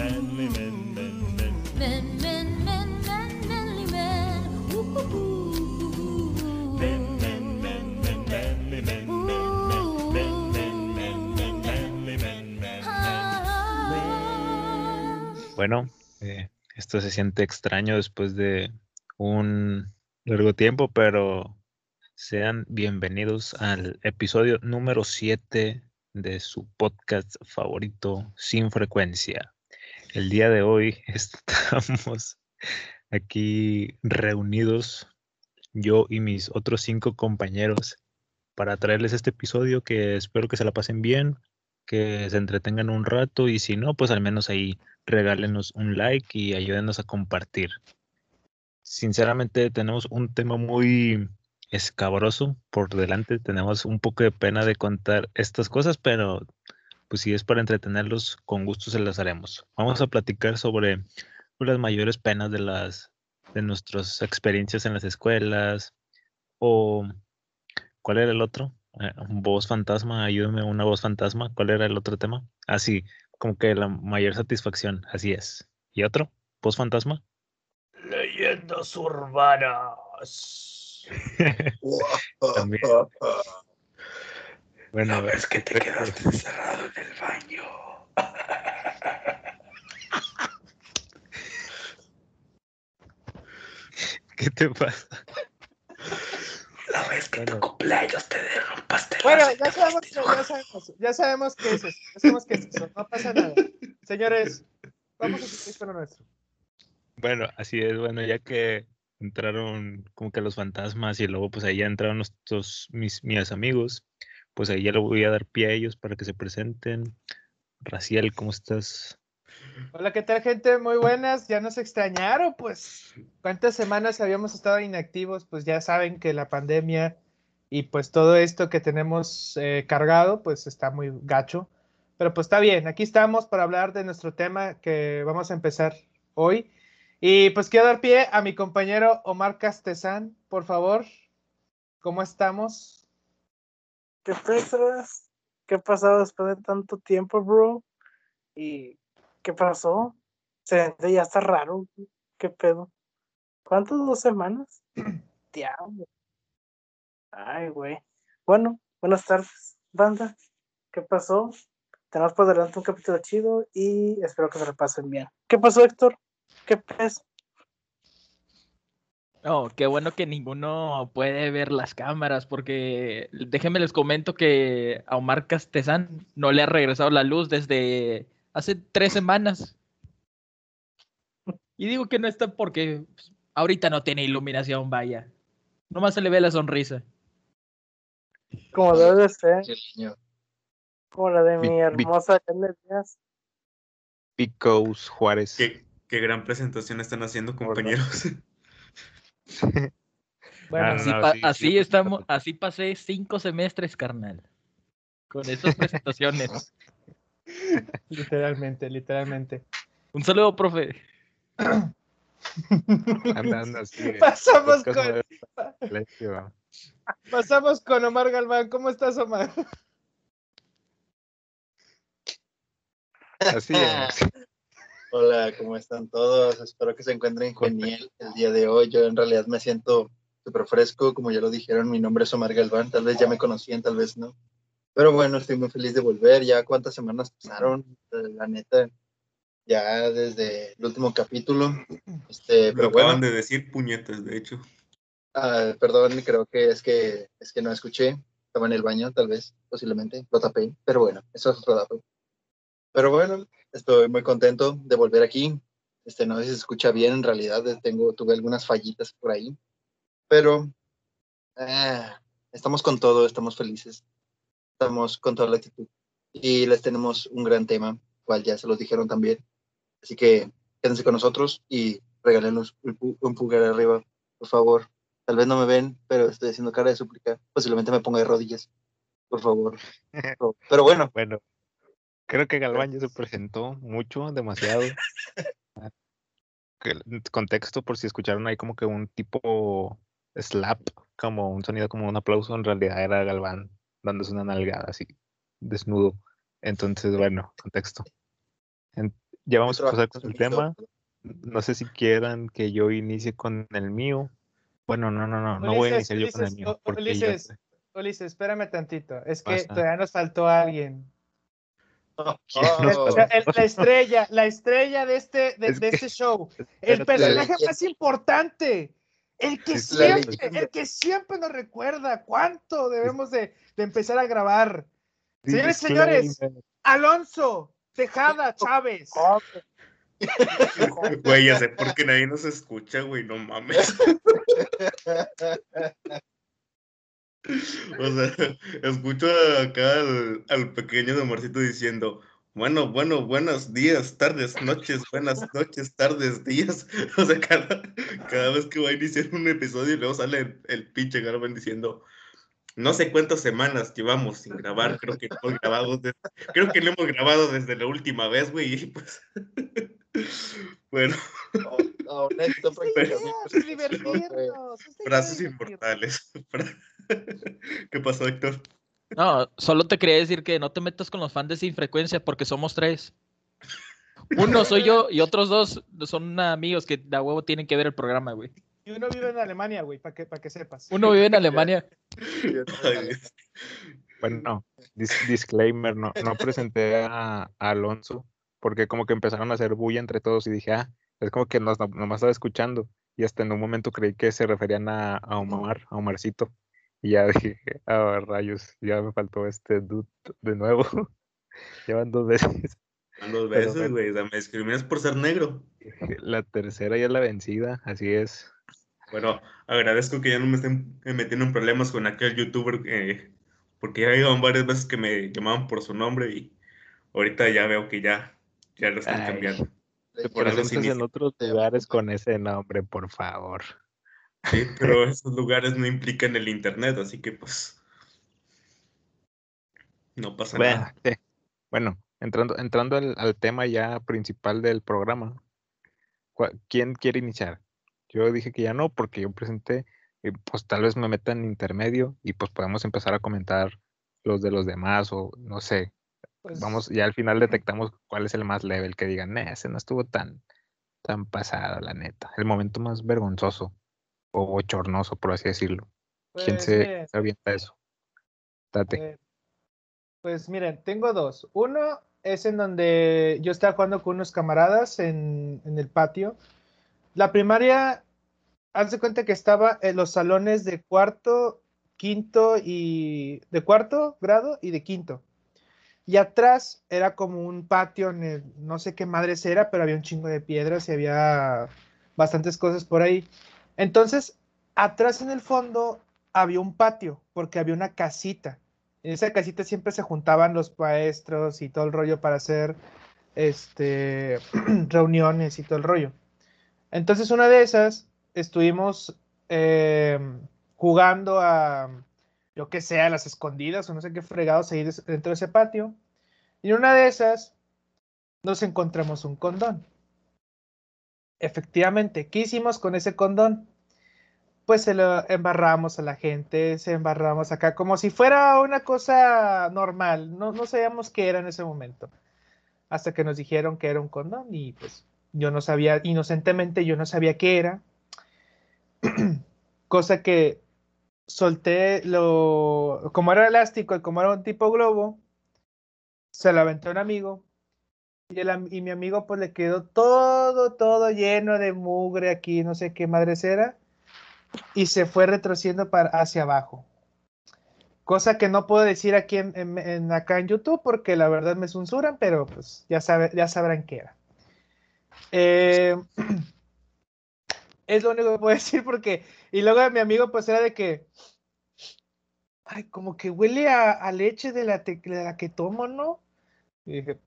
manly men, men, men. Men, men, men, men, manly men. Ooh. Men, men, men, men, manly men, men, men. Men, men, men, men, manly men, men, Ah. Bueno, eh, esto se siente extraño después de un largo tiempo, pero sean bienvenidos al episodio número 7 de su podcast favorito, Sin Frecuencia. El día de hoy estamos aquí reunidos, yo y mis otros cinco compañeros, para traerles este episodio que espero que se la pasen bien, que se entretengan un rato y si no, pues al menos ahí regálenos un like y ayúdenos a compartir. Sinceramente tenemos un tema muy escabroso por delante, tenemos un poco de pena de contar estas cosas, pero pues si es para entretenerlos, con gusto se las haremos. Vamos a platicar sobre pues, las mayores penas de las de nuestras experiencias en las escuelas o ¿cuál era el otro? Eh, voz fantasma, ayúdame, una voz fantasma. ¿Cuál era el otro tema? Ah, sí, como que la mayor satisfacción, así es. ¿Y otro? ¿Voz fantasma? Leyendas urbanas. También. Bueno, Sabes que te quedaste encerrado en el baño. ¿qué te pasa? La vez que Bueno. tu cumpleaños te derrumpaste la Bueno, ya sabemos, ya sabemos, ya sabemos que es eso, ya sabemos que es eso, no pasa nada. Señores, vamos a seguir con lo nuestro. Bueno, así es, bueno, ya que entraron como que los fantasmas y luego pues ahí ya entraron nuestros, mis, mis amigos, pues ahí ya le voy a dar pie a ellos para que se presenten. Raciel, ¿cómo estás? Hola, ¿qué tal, gente? Muy buenas, ya nos extrañaron, pues. ¿Cuántas semanas habíamos estado inactivos? Pues ya saben que la pandemia y pues todo esto que tenemos eh, cargado, pues está muy gacho. Pero pues está bien, aquí estamos para hablar de nuestro tema que vamos a empezar hoy. Y pues quiero dar pie a mi compañero Omar Castezán, por favor. ¿Cómo estamos? ¿Qué pesas? ¿Qué ha pasado después de tanto tiempo, bro? ¿Y qué pasó? Se ya está raro. ¿Qué pedo? ¿Cuántos? ¿Dos semanas? Diablo. Ay, güey. Bueno, buenas tardes, banda. ¿Qué pasó? Tenemos por delante un capítulo chido y espero que se lo pasen bien. ¿Qué pasó, Héctor? ¿Qué pez? Oh, qué bueno que ninguno puede ver las cámaras, porque déjenme les comento que a Omar Castezán no le ha regresado la luz desde hace tres semanas. Y digo que no está porque pues, ahorita no tiene iluminación, vaya. Nomás se le ve la sonrisa. Como debe de ser, como la de mi hermosa Díaz. Picos Juárez. Qué, qué gran presentación están haciendo, compañeros. Bueno, Así, no, pa- sí, sí, así estamos, así pasé cinco semestres, carnal. Con esas presentaciones. literalmente, literalmente. Un saludo, profe. Sigue. Pasamos con, pasamos con Omar Galván. ¿Cómo estás, Omar? Así es. Hola, ¿cómo están todos? Espero que se encuentren genial el día de hoy. Yo en realidad me siento súper fresco, como ya lo dijeron, mi nombre es Omar Galván, tal vez ya me conocían, tal vez no. Pero bueno, estoy muy feliz de volver. Ya cuántas semanas pasaron, Eh, la neta, ya desde el último capítulo. Este, Lo pero acaban bueno, de decir puñetas, de hecho. ah, perdón, creo que es que es que no escuché. Estaba en el baño, tal vez, posiblemente, lo tapé, pero bueno, eso es otro dato. Pero bueno, estoy muy contento de volver aquí. Este, no sé si se escucha bien, en realidad eh, tengo, tuve algunas fallitas por ahí, pero ah, estamos con todo, estamos felices, estamos con toda la actitud y les tenemos un gran tema, cual ya se los dijeron también. Así que quédense con nosotros y regálenos un, pu- un pulgar arriba, por favor. Tal vez no me ven, pero estoy haciendo cara de súplica. Posiblemente me ponga de rodillas, por favor. Pero bueno, Bueno, creo que Galván ya se presentó mucho, demasiado. El contexto, por si escucharon ahí como que un tipo slap, como un sonido como un aplauso, en realidad era Galván dándose una nalgada así, desnudo. Entonces, bueno, contexto. En- ya vamos a pasar con el tema. No sé si quieran que yo inicie con el mío. Bueno, no, no, no, no voy a Ulises, iniciar yo con el Ulises, mío. Ulises. Ulises, espérame tantito. Es que Pasa. todavía nos faltó alguien. ¿Quién nos Oh? El- la estrella, la estrella de este, de, Es de que- este show. El personaje más importante. El que siempre, el que siempre nos recuerda cuánto debemos de, de empezar a grabar. Señores, señores. Alonso, Tejada, Chávez. Güey, ya sé por qué nadie nos escucha, güey, no mames. O sea, escucho acá al, pequeño de Marcito diciendo, bueno, bueno, buenos días, tardes, noches, buenas noches, tardes, días. O sea, cada, cada vez que va a iniciar un episodio y luego sale el, el pinche Garban diciendo, no sé cuántas semanas llevamos sin grabar, creo que hemos grabado, de- creo que lo hemos grabado desde la última vez, güey, y pues, bueno, Honesto, prácticamente. Frases inmortales. ¿Qué pasó, Héctor? No, solo te quería decir que no te metas con los fans de Sin Frecuencia porque somos tres. Uno soy yo y otros dos son amigos que de huevo tienen que ver el programa, güey. Y uno vive en Alemania, güey, para que, para que sepas. Uno vive en Alemania. Bueno, dis- disclaimer, no, no presenté a, a Alonso porque como que empezaron a hacer bulla entre todos y dije, ah, es como que nos, nomás estaba escuchando y hasta en un momento creí que se referían a, a Omar, a Omarcito. Y ya dije, ah, rayos, ya me faltó este dude de nuevo. Llevan dos veces. Dos veces, güey. O sea, me discriminas por ser negro. La tercera ya es la vencida, así es. Bueno, agradezco que ya no me estén eh, metiendo en problemas con aquel youtuber, eh, porque ya iban varias veces que me llamaban por su nombre y ahorita ya veo que ya, ya lo están Ay. cambiando. Te presentes en otros lugares con ese nombre, por favor. Sí, pero esos lugares no implican el internet, así que pues no pasa Bueno, nada. sí. Bueno, entrando, entrando al, al tema ya principal del programa, ¿cuál- ¿quién quiere iniciar? Yo dije que ya no, porque yo presenté, y pues tal vez me meta en intermedio y pues podemos empezar a comentar los de los demás o no sé. Pues, Vamos, ya al final detectamos cuál es el más level, que digan, "Nah, ese no estuvo tan, tan pasado, la neta. El momento más vergonzoso o bochornoso, por así decirlo. ¿Quién pues, se, miren, se avienta eso? Date. eh, pues miren, tengo dos. Uno es en donde yo estaba jugando con unos camaradas en, en el patio. La primaria, haz de cuenta que estaba en los salones de cuarto, quinto y de cuarto grado y de quinto. Y atrás era como un patio, en el- no sé qué madres era, pero había un chingo de piedras y había bastantes cosas por ahí. Entonces, atrás en el fondo había un patio, porque había una casita. En esa casita siempre se juntaban los maestros y todo el rollo para hacer este, reuniones y todo el rollo. Entonces, una de esas, estuvimos eh, jugando a, yo que sé, a las escondidas o no sé qué fregados ahí dentro de ese patio. Y en una de esas, nos encontramos un condón. Efectivamente, ¿qué hicimos con ese condón? Pues se lo embarramos a la gente, se embarramos acá, como si fuera una cosa normal. No, no sabíamos qué era en ese momento. Hasta que nos dijeron que era un condón y pues yo no sabía, inocentemente yo no sabía qué era. Cosa que solté lo, como era elástico y como era un tipo globo, se lo aventó un amigo y, el y mi amigo pues le quedó todo, todo lleno de mugre aquí, no sé qué madres era, y se fue retrocediendo para, hacia abajo. Cosa que no puedo decir aquí en, en- en- acá en YouTube porque la verdad me censuran, pero pues ya, sabe, ya sabrán qué era. Eh, es lo único que puedo decir porque, y luego mi amigo pues era de que, ay, como que huele a, a leche de la, te- de la que tomo, ¿no? Y dije,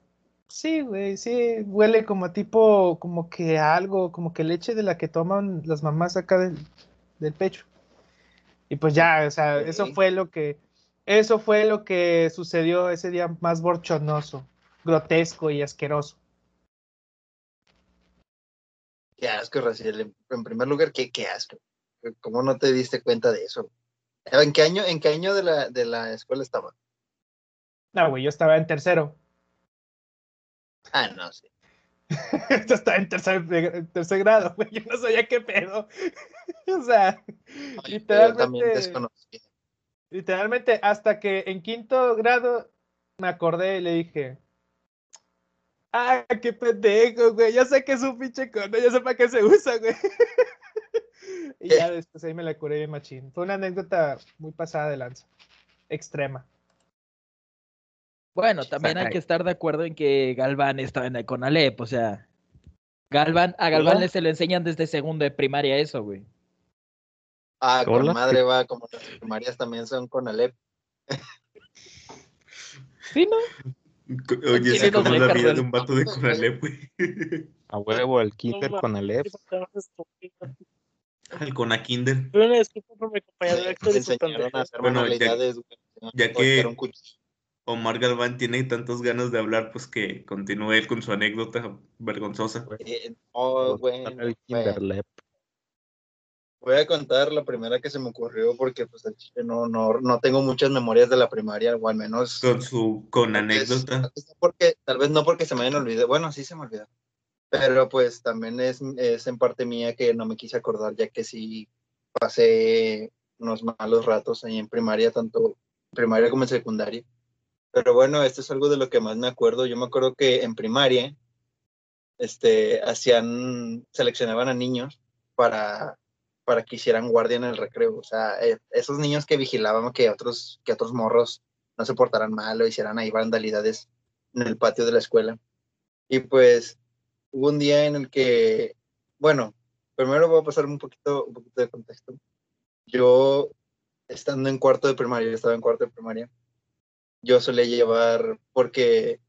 sí, güey, sí, huele como tipo, como que algo, como que leche de la que toman las mamás acá del, del pecho. Y pues ya, o sea, eso fue lo que, eso fue lo que sucedió ese día más borchonoso, grotesco y asqueroso. Qué asco, Raciel. En, en primer lugar, qué, qué asco. ¿Cómo no te diste cuenta de eso? ¿En qué año, en qué año de la, de la escuela estaba? No, güey, yo estaba en tercero. Ah, no, sí. Esto está en tercer, en tercer grado, güey. Yo no sabía qué pedo. o sea, Ay, literalmente, literalmente, hasta que en quinto grado me acordé y le dije. Ah, qué pendejo, güey. Ya sé que es un pinche cono, ya sé para qué se usa, güey. y ya después ahí me la curé bien machín. Fue una anécdota muy pasada de lanza. Extrema. Bueno, también hay Ay. que estar de acuerdo en que Galván estaba en el Conalep, o sea, Galván, a Galván le se lo enseñan desde segundo de primaria eso, güey. Ah, con Hola. madre va, como las primarias también son con Alep. Sí, ¿no? Oye, como es la vida de un vato de Conalep, güey. A huevo, el No Kinder mames, El Conakinder. Una disculpa por mi compañero Héctor enseñaron a hacer Bueno, ya- ya que-. Omar Galván tiene tantas ganas de hablar, pues que continúe él con su anécdota vergonzosa. Eh, no, güey, el güey. Kinderlep. Voy a contar la primera que se me ocurrió porque pues al no, no, no tengo muchas memorias de la primaria, o al menos Con su con anécdota. tal vez no porque, tal vez no porque se me hayan olvidado, bueno, sí se me olvidó, pero pues también es, es en parte mía que no me quise acordar ya que sí pasé unos malos ratos ahí en primaria, tanto primaria como en secundaria. Pero bueno, esto es algo de lo que más me acuerdo. Yo me acuerdo que en primaria, este, hacían, seleccionaban a niños para, para que hicieran guardia en el recreo. O sea, eh, esos niños que vigilaban que otros, que otros morros no se portaran mal o hicieran ahí vandalidades en el patio de la escuela. Y pues hubo un día en el que, bueno, primero voy a pasar un poquito, un poquito de contexto. Yo, estando en cuarto de primaria, yo estaba en cuarto de primaria, yo solía llevar, porque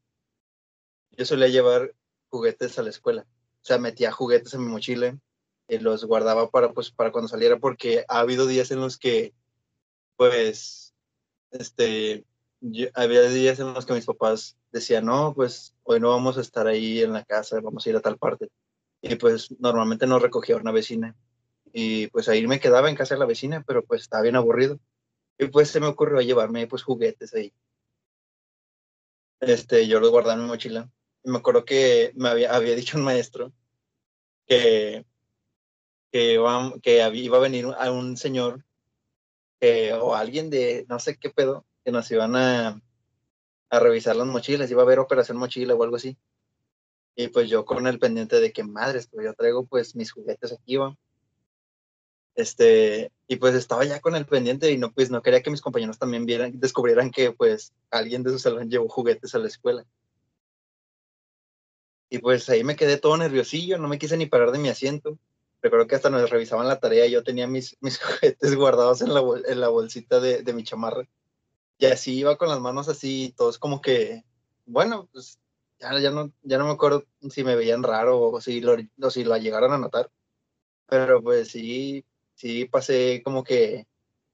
yo solía llevar juguetes a la escuela. O sea, metía juguetes en mi mochila y los guardaba para, pues, para cuando saliera, porque ha habido días en los que, pues, este, yo- había días en los que mis papás decían, no, pues, hoy no vamos a estar ahí en la casa, vamos a ir a tal parte. Y pues, normalmente nos recogía una vecina. Y pues ahí me quedaba en casa de la vecina, pero pues estaba bien aburrido. Y pues se me ocurrió llevarme pues juguetes ahí. Este, yo los guardaba en mi mochila. Y me acuerdo que me había, había dicho un maestro que, que, iba, que iba a venir a un señor que- o alguien de no sé qué pedo, que nos iban a, a revisar las mochilas, iba a haber operación mochila o algo así. Y pues yo con el pendiente de que madres, pues yo traigo pues mis juguetes aquí, va. Este, y pues estaba ya con el pendiente y no, pues no quería que mis compañeros también vieran, descubrieran que pues alguien de su salón llevó juguetes a la escuela. Y pues ahí me quedé todo nerviosillo, no me quise ni parar de mi asiento. Recuerdo que hasta nos revisaban la tarea y yo tenía mis, mis juguetes guardados en la, en la bolsita de, de mi chamarra. Y así iba con las manos así, todos como que, bueno, pues ya, ya, no, ya no me acuerdo si me veían raro o si lo, o si lo llegaron a notar. Pero pues sí, sí pasé como que,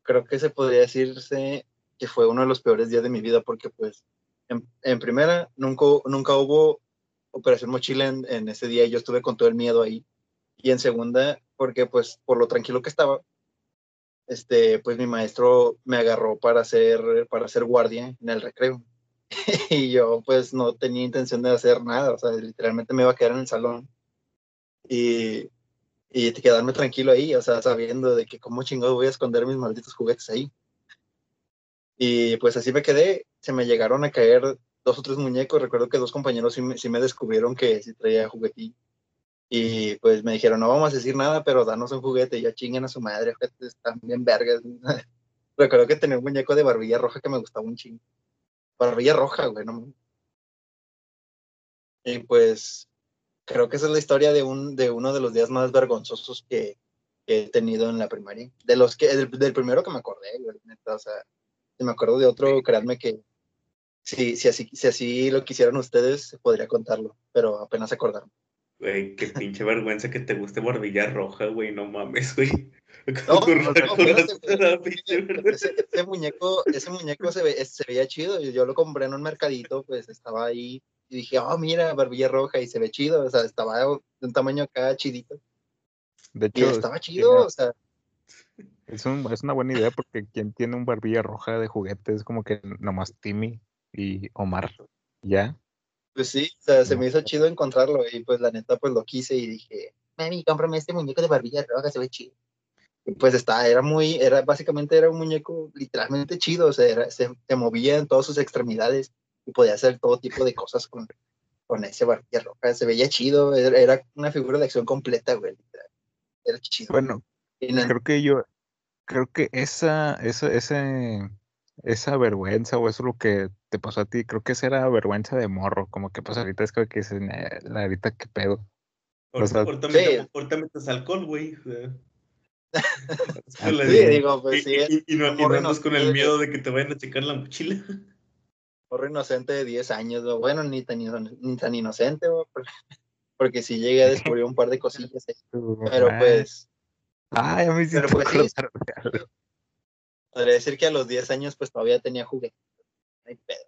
creo que se podría decirse que fue uno de los peores días de mi vida porque pues en, en primera nunca, nunca hubo operación mochila en, en ese día y yo estuve con todo el miedo ahí. Y en segunda, porque pues por lo tranquilo que estaba, este, pues mi maestro me agarró para hacer, para hacer guardia en el recreo. y yo pues no tenía intención de hacer nada, o sea, literalmente me iba a quedar en el salón y, y quedarme tranquilo ahí, o sea, sabiendo de que cómo chingado voy a esconder mis malditos juguetes ahí. Y pues así me quedé, se me llegaron a caer dos o tres muñecos, recuerdo que dos compañeros sí me, sí me descubrieron que sí traía juguetín. Y pues me dijeron, no vamos a decir nada, pero danos un juguete. Y yo chinguen a su madre, están bien vergas. recuerdo que tenía un muñeco de barbilla roja que me gustaba un chingo. Barbilla roja, güey, no. Y pues creo que esa es la historia de, un, de uno de los días más vergonzosos que, que he tenido en la primaria. De los que, del, del primero que me acordé, güey, neta, o sea, si me acuerdo de otro, créanme que si, si, así, si así lo quisieran ustedes, podría contarlo, pero apenas se acordaron. Güey, qué pinche vergüenza que te guste barbilla roja, güey, no mames, güey. No, no, no. Ese, ese muñeco, ese muñeco se, ve, se veía chido. y Yo lo compré en un mercadito, pues estaba ahí y dije, oh, mira, barbilla roja y se ve chido. O sea, estaba de un tamaño acá chidito. De Y hecho, estaba chido, o sea, es, un- es una buena idea porque quien tiene un barbilla roja de juguete es como que nomás Timmy y Omar. Ya. Pues sí, o sea, se me hizo chido encontrarlo y pues la neta pues lo quise y dije, mami, cómprame este muñeco de barbilla roja, se ve chido. Y pues está, era muy, era básicamente era un muñeco literalmente chido, o sea, era- se, se movía en todas sus extremidades y podía hacer todo tipo de cosas con, con ese barbilla roja, se veía chido, era, era una figura de acción completa, güey, literal. Era chido. Bueno, no- creo que yo, creo que esa, esa, ese, esa vergüenza o eso lo que te pasó a ti, creo que esa era vergüenza de morro, como que pues ahorita es como que dices, "Nah, la ahorita qué pedo. O sea, Ahorita, sí. metes- ahorita metes alcohol, güey. sí, digo, pues y, sí, y- y no, y no andas con el miedo de que te vayan a checar la mochila. morro inocente de 10 años, bueno, ni tan, ino- ni tan inocente, güey, porque, sí llegué a descubrir un par de cosillas, pero pues, Ay, a mí sí pero me pues podría decir que a los 10 años pues todavía tenía juguete. No hay pedo,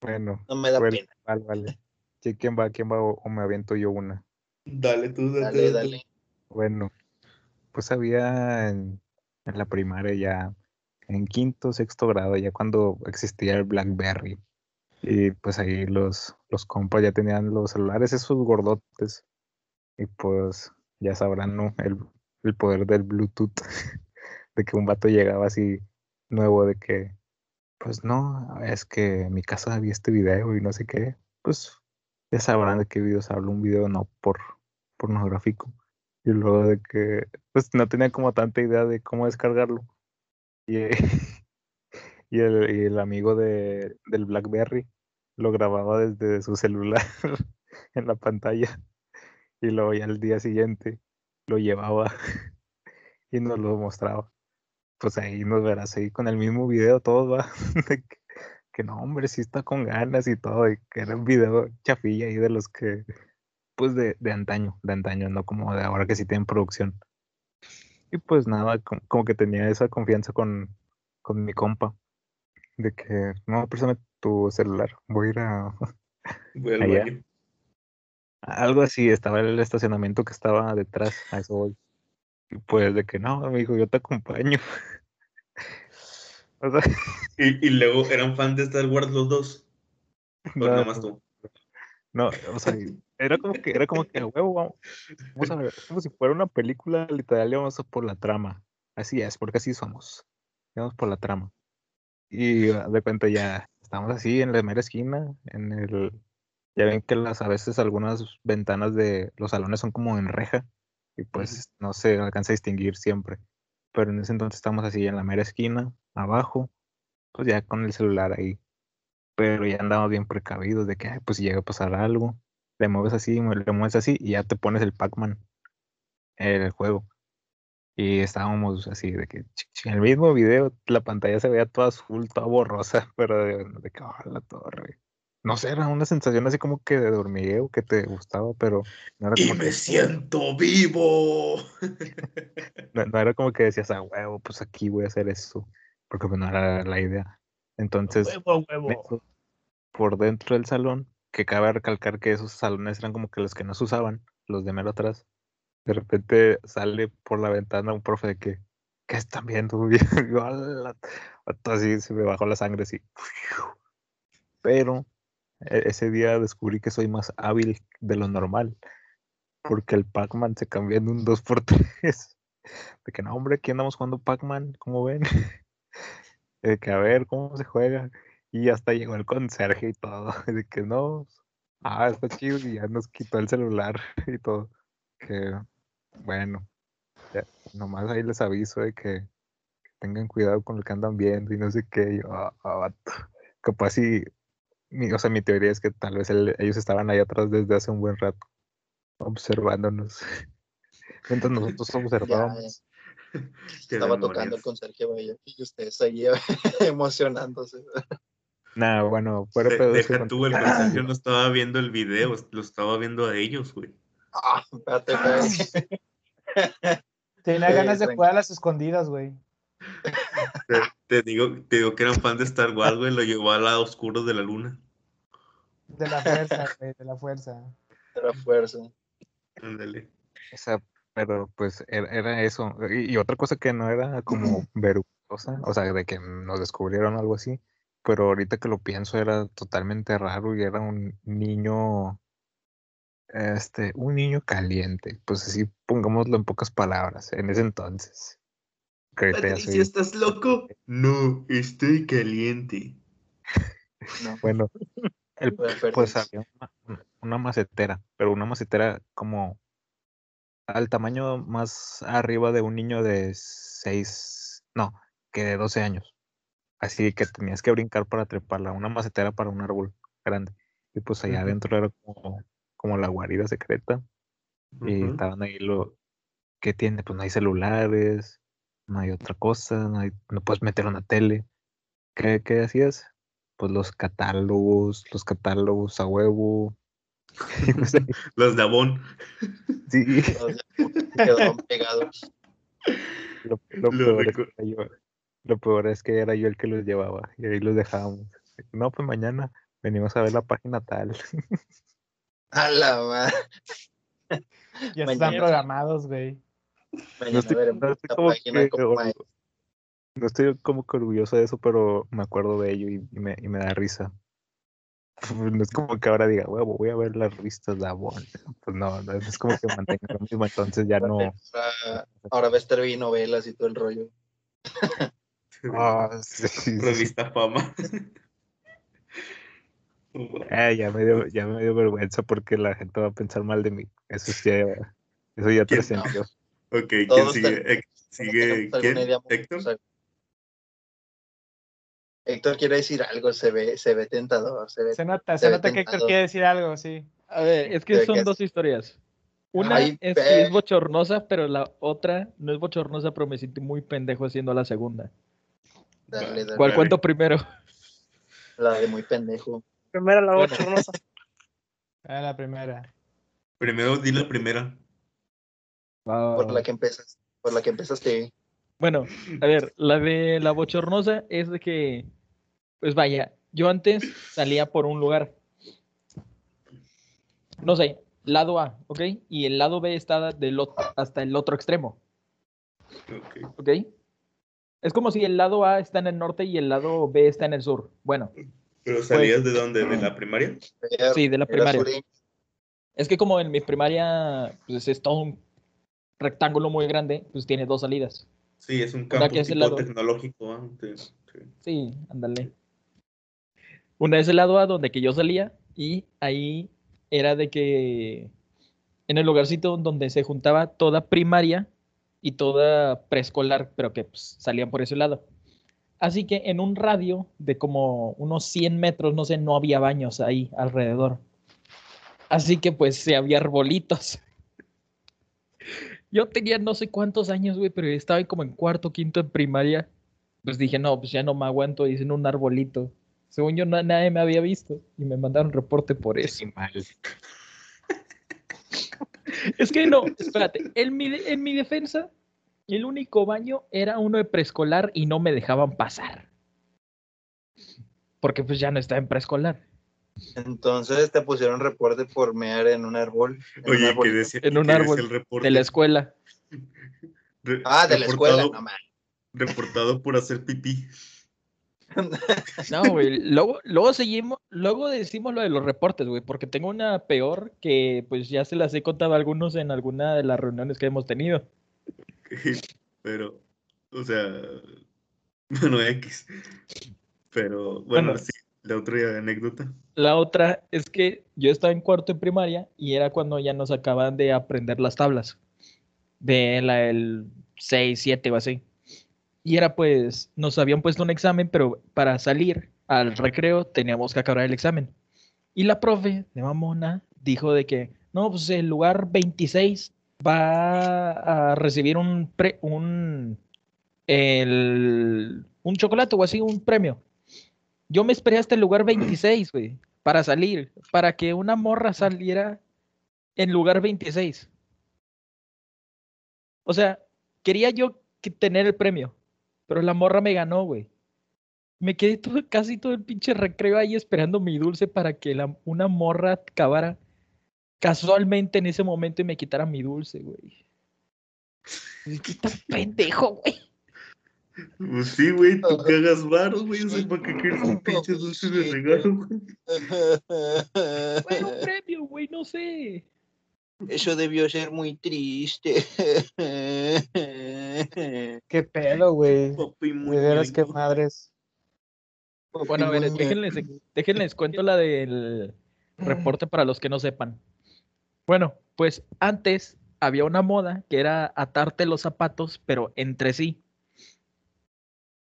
Bueno, no me da bueno, pena. vale, vale. Sí, ¿Quién va? ¿Quién va? O, o me aviento yo una. Dale, tú, dale, Dale, dale. Bueno, pues había en, en la primaria ya, en quinto, sexto grado, ya cuando existía el BlackBerry. Y pues ahí los, los compas ya tenían los celulares esos gordotes. Y pues ya sabrán, ¿no? El, el poder del Bluetooth. De que un vato llegaba así nuevo, de que, pues no, es que en mi casa había este video y no sé qué. Pues ya sabrán de qué videos hablo, un video no por pornográfico. Y luego de que, pues no tenía como tanta idea de cómo descargarlo. Y, eh, y, el, y el amigo de, del BlackBerry lo grababa desde su celular en la pantalla. Y luego ya al día siguiente lo llevaba y nos lo mostraba. Pues ahí nos verás ahí con el mismo video todo va. de que, que no, hombre, sí está con ganas y todo. Y que era un video chafilla ahí de los que pues de, de antaño, de antaño, no como de ahora que sí tienen producción. Y pues nada, com- como que tenía esa confianza con, con mi compa, de que, no, préstame tu celular, voy a ir a... Voy al Allá. baño. Algo así, estaba en el estacionamiento que estaba detrás, a eso voy. Y pues de que no, amigo, yo te acompaño. O sea, Y, y luego eran fan de Star Wars los dos. No, nada más tú. no, o sea, era como que, era como que a huevo, vamos, vamos a ver, como si fuera una película, literal, íbamos por la trama. Así es, porque así somos. Íbamos por la trama. Y de cuenta ya estamos así en la mera esquina, en el, ya ven que las, a veces algunas ventanas de los salones son como en reja, y pues no se alcanza a distinguir siempre. Pero en ese entonces estamos así en la mera esquina, abajo, pues ya con el celular ahí. Pero ya andamos bien precavidos de que, pues si llega a pasar algo, le mueves así, le mueves así y ya te pones el Pac-Man, el juego. Y estábamos así, de que en el mismo video la pantalla se veía toda azul, toda borrosa, pero de, de que, "Ah, la torre. No sé, era una sensación así como que de hormigueo que te gustaba, pero no era Y como me que, siento vivo. no, no era como que decías, ah, huevo, pues aquí voy a hacer eso, porque pues no era la idea. Entonces, Huevo, huevo. eso, por dentro del salón, que cabe recalcar que esos salones eran como que los que no se usaban, los de mero atrás. De repente sale por la ventana un profe de que, ¿qué están viendo? Y así se me bajó la sangre así. Pero ese día descubrí que soy más hábil de lo normal, porque el Pac-Man se cambió en un 2x3. De que no, hombre, aquí andamos jugando Pac-Man, ¿cómo ven? De que a ver cómo se juega. Y hasta llegó el conserje y todo. De que no, ah, está chido y ya nos quitó el celular y todo. Que bueno, ya, nomás ahí les aviso de que, tengan cuidado con lo que andan viendo y no sé qué. yo, ah, vato. Capaz si, mi, o sea, mi teoría es que tal vez el- ellos estaban ahí atrás desde hace un buen rato, observándonos. Mientras nosotros observábamos. Estaba tocando el conserje, y ustedes ahí emocionándose. Nada, bueno, fuera De- deja tú, el conserje no estaba viendo el video, lo estaba viendo a ellos, güey. Ah, espérate, güey. Tenía Sí, ganas de jugar a las escondidas, güey. Te, te digo, te digo que eran fan de Star Wars, güey, lo llevó al lado oscuro de la luna. De la fuerza, güey, de la fuerza. Era fuerza. Ándale. O sea, pero pues era, era eso. Y, y otra cosa que no era como vergonzosa, o sea, de que nos descubrieron algo así, pero ahorita que lo pienso era totalmente raro y era un niño, este, un niño caliente, pues así pongámoslo en pocas palabras, en ese entonces. Que ¿estás loco? No, estoy caliente. No, bueno, el- pues había una, una- macetera, pero una macetera como al tamaño más arriba de un niño de seis, no, que de 12 años. Así que tenías que brincar para treparla, una macetera para un árbol grande. Y pues allá Ujú. adentro era como, como la guarida secreta. Y estaban ahí lo que tiene, pues no hay celulares, no hay otra cosa, no, hay- no puedes meter una tele. ¿Qué, qué hacías? Pues los catálogos, los catálogos a huevo. Los de Avon. sí, Todos ya quedaron pegados. lo, lo Lo peor es que era yo, lo peor es que era yo el que los llevaba y ahí los dejábamos. No, pues mañana venimos a ver la página tal. A la madre. Ya Mañana. están programados, güey. Mañana estoy- no estoy como página que como No estoy como que orgulloso de eso, pero me acuerdo de ello y, y me, y me da risa. No es como que ahora diga, huevo, voy a ver las revistas de Avon. Pues no, no, es como que mantenga lo mismo, entonces ya no. Ahora, ves TV y novelas y todo el rollo. Ah, sí, sí, sí. Revista Fama. Eh, ya me dio, ya me dio vergüenza porque la gente va a pensar mal de mí. Eso sí, ya- eso ya ¿Quién? trascendió. Ok, ¿quién Todos sigue? ten- ¿Sigue ¿Tenemos alguna quién? muy- ¿Héctor? Héctor quiere decir algo, se ve, se ve tentador, se ve. Se nota, Se se nota que Héctor quiere decir algo, sí. A ver, es que ¿De son qué? dos historias. Una Ay, es que es bochornosa, pero la otra no es bochornosa, pero me sentí muy pendejo haciendo la segunda. Dale, dale. ¿Cuál Dale. cuento primero? La de muy pendejo. Primero la Bueno. bochornosa. Ah, la primera. Primero di la primera. Por la que empezas. Por la que empezaste. Bueno, a ver, la de la bochornosa es de que, pues vaya, yo antes salía por un lugar. No sé, lado A, ¿ok? Y el lado B está del ot- hasta el otro extremo, Ok. ¿ok? Es como si el lado A está en el norte y el lado B está en el sur. Bueno, ¿Pero salías de dónde? ¿De la primaria? Sí, de la primaria. Es que como en mi primaria, pues es todo un rectángulo muy grande, pues tiene dos salidas. Sí, es un campo que tipo tecnológico antes. Sí. Sí, ándale. Una es el lado A donde que yo salía y ahí era de que en el lugarcito donde se juntaba toda primaria y toda preescolar, pero que pues, salían por ese lado. Así que en un radio de como unos 100 metros, no sé, no había baños ahí alrededor. Así que pues se había arbolitos. Yo tenía no sé cuántos años, güey, pero estaba como en cuarto, quinto en primaria. Pues dije, no, pues ya no me aguanto, y en un arbolito. Según yo, na- nadie me había visto y me mandaron reporte por eso. Mal. Es que no, espérate, en mi, de- en mi defensa, el único baño era uno de preescolar y no me dejaban pasar. Porque pues ya no estaba en preescolar. Entonces te pusieron reporte por mear en un árbol. en un Oye, árbol. que decía En un árbol el reporte. De la escuela. Re- Ah, de la escuela, reportado- no mames. Reportado por hacer pipí. No, güey. Luego, luego seguimos, luego decimos lo de los reportes, güey, porque tengo una peor que pues ya se las he contado a algunos en alguna de las reuniones que hemos tenido. Pero, o sea, bueno, X. Pero, bueno, Bueno. sí, la otra anécdota. La otra es que yo estaba en cuarto de primaria y era cuando ya nos acaban de aprender las tablas de la el 6, 7 o así. Y era pues, nos habían puesto un examen, pero para salir al recreo teníamos que acabar el examen. Y la profe de mamona dijo de que, no, pues el lugar 26 va a recibir un, pre- un, el- un chocolate o así, un premio. Yo me esperé hasta el lugar 26, güey, para salir, para que una morra saliera en lugar 26. O sea, quería yo tener el premio, pero la morra me ganó, güey. Me quedé todo, casi todo el pinche recreo ahí esperando mi dulce para que una morra acabara casualmente en ese momento y me quitara mi dulce, güey. Que está pendejo, güey. Pues sí, güey, tú cagas varos, güey. O sea, ¿para qué quieres un pinche dulce de regalo, güey? Bueno, un premio, güey, no sé. Eso debió ser muy triste. Qué pedo, güey. De veras, qué madres. Bueno, a ver, déjenles, déjenles cuento la del reporte para los que no sepan. Bueno, pues antes había una moda que era atarte los zapatos, pero entre sí.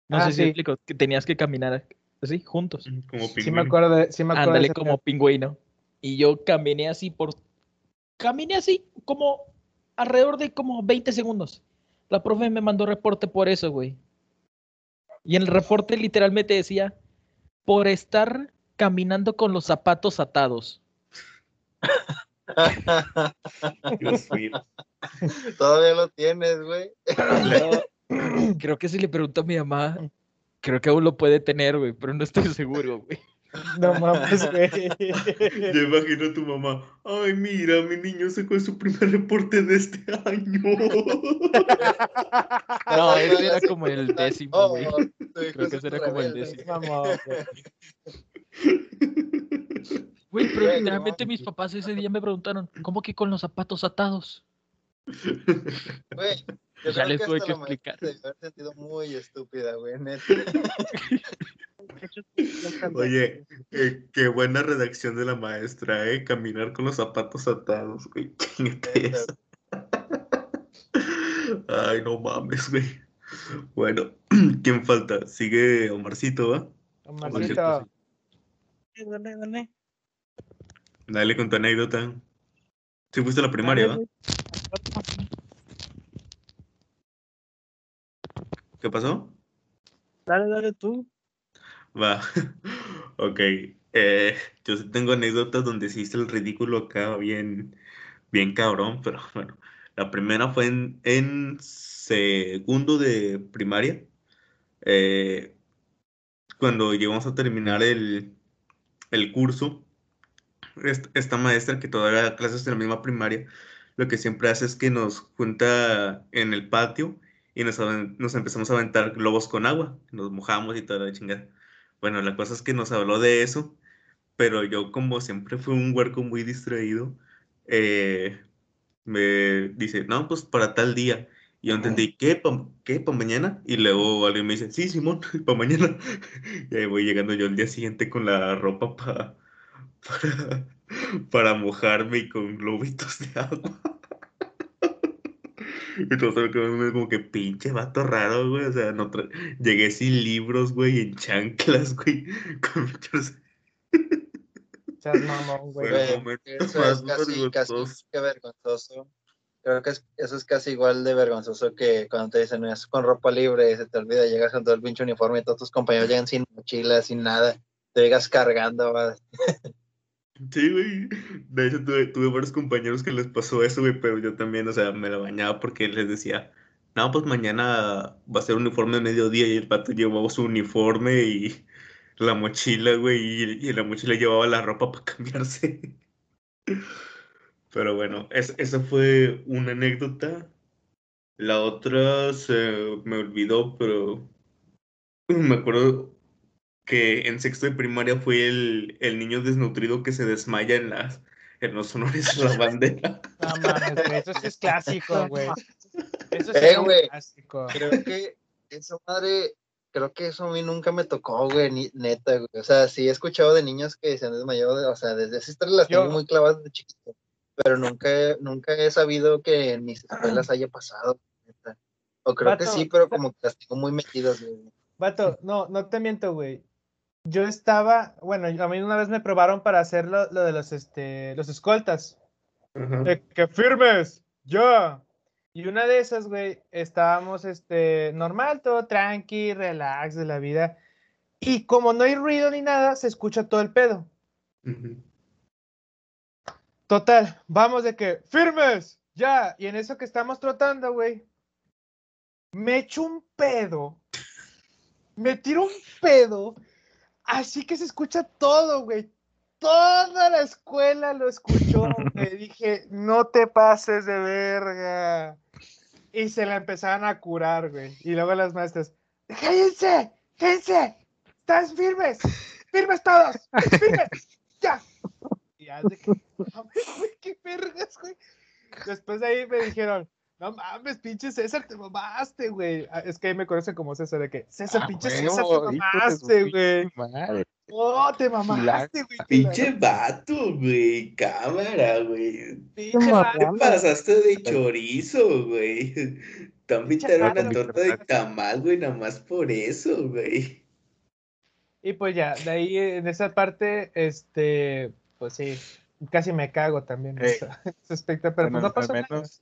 No Ah, sé si sí. me explico, que tenías que caminar así, juntos. Como Sí me acuerdo de, sí me acuerdo Ándale como pingüino. Y yo caminé así por... Caminé así como alrededor de como 20 segundos. La profe me mandó reporte por eso, güey. Y en el reporte literalmente decía, por estar caminando con los zapatos atados. Dios mío. Todavía lo tienes, güey. Creo que si le pregunto a mi mamá, creo que aún lo puede tener, güey, pero no estoy seguro, güey. No mames, güey. Yo imagino a tu mamá. Ay, mira, mi niño sacó su primer reporte de este año. No, ese era como el décimo, güey. Creo que ese un era como el décimo. Güey. Pero literalmente mis papás ese día me preguntaron, ¿cómo que con los zapatos atados? Güey, yo Ya les tuve que explicar. debió haber sentido muy estúpida, güey, neta. Oye, eh, qué buena redacción de la maestra, ¿eh? Caminar con los zapatos atados, güey. Ay, no mames, güey. Bueno, ¿quién falta? Sigue Omarcito, ¿va? Omarcito, Dale, dale. Dale con tu anécdota. Sí fuiste a la primaria, ¿va? ¿Qué pasó? Dale, dale tú. Va. Ok. Eh, yo sí tengo anécdotas donde sí hice el ridículo acá bien, bien cabrón, pero bueno. La primera fue en, en segundo de primaria. eh, cuando llegamos a terminar el, el curso, est- esta maestra que todavía da clases en la misma primaria, lo que siempre hace es que nos junta en el patio y nos, nos empezamos a aventar globos con agua, nos mojamos y toda la chingada. Bueno, la cosa es que nos habló de eso, pero yo como siempre fui un huerco muy distraído, eh, me dice, no, pues para tal día. Y yo entendí, ¿qué? ¿Pa, qué? ¿Para mañana? Y luego alguien me dice, sí, Simón, para mañana. Y ahí voy llegando yo el día siguiente con la ropa pa- para, para mojarme y con globitos de agua. Y todos me como que pinche vato raro, güey. O sea, no tra- llegué sin libros, güey, en chanclas, güey. Con muchos... seas mamón, güey. Güey, Eso más es casi, casi que vergonzoso. Creo que es- eso es casi igual de vergonzoso que cuando te dicen, es con ropa libre y se te olvida, llegas con todo el pinche uniforme y todos tus compañeros llegan sin mochila, sin nada. Te llegas cargando, va. Sí, güey. De hecho, tuve, tuve varios compañeros que les pasó eso, güey, pero yo también, o sea, me la bañaba porque les decía, no, pues mañana va a ser uniforme de mediodía y el pato llevaba su uniforme y la mochila, güey, y, la mochila llevaba la ropa para cambiarse. Pero bueno, es, esa fue una anécdota. La otra se me olvidó, pero me acuerdo que en sexto de primaria fue el, el niño desnutrido que se desmaya en las en los honores a la bandera. No mames, güey. Eso sí es clásico, güey. Eso sí Eh, es güey. clásico. Creo que esa madre, creo que eso a mí nunca me tocó, güey, ni- neta, güey. O sea, sí he escuchado de niños que se han desmayado, o sea, desde esas historias las Yo- tengo muy clavadas de chiquito, pero nunca, he- nunca he sabido que en mis escuelas haya pasado, neta. O creo que sí, pero como que las tengo muy metidas, güey. Vato, no, no te miento, güey. Yo estaba, bueno, a mí una vez me probaron para hacer lo, lo de los, este, los escoltas. De que firmes, ya. Y una de esas, güey, estábamos, este, normal, todo tranqui, relax de la vida. Y como no hay ruido ni nada, se escucha todo el pedo. Total, vamos de que, firmes, ya. Y en eso que estamos trotando, güey, me echo un pedo. Me tiro un pedo. Así que se escucha todo, güey. Toda la escuela lo escuchó. Me dije, no te pases de verga. Y se la empezaron a curar, güey. Y luego las maestras, cállense, cállense, están firmes, firmes todos, firmes, ya. Y ya de que, güey, qué vergas, güey. Después de ahí me dijeron, no mames, pinche César, te mamaste, güey. Ah, Es que ahí me conocen como César, de que, César, Ah, pinche huevo, César, te mamaste, güey. madre. Oh, te mamaste, güey. Pinche vato, güey. Cámara, güey. pinche. Te pasaste de chorizo, güey. Te invitado una torta de tamal, güey, nada más por eso, güey. Y pues ya, de ahí en esa parte, este, pues sí, casi me cago también en Ey. ese ese aspecto, pero Bueno, pues no pasó nada. menos-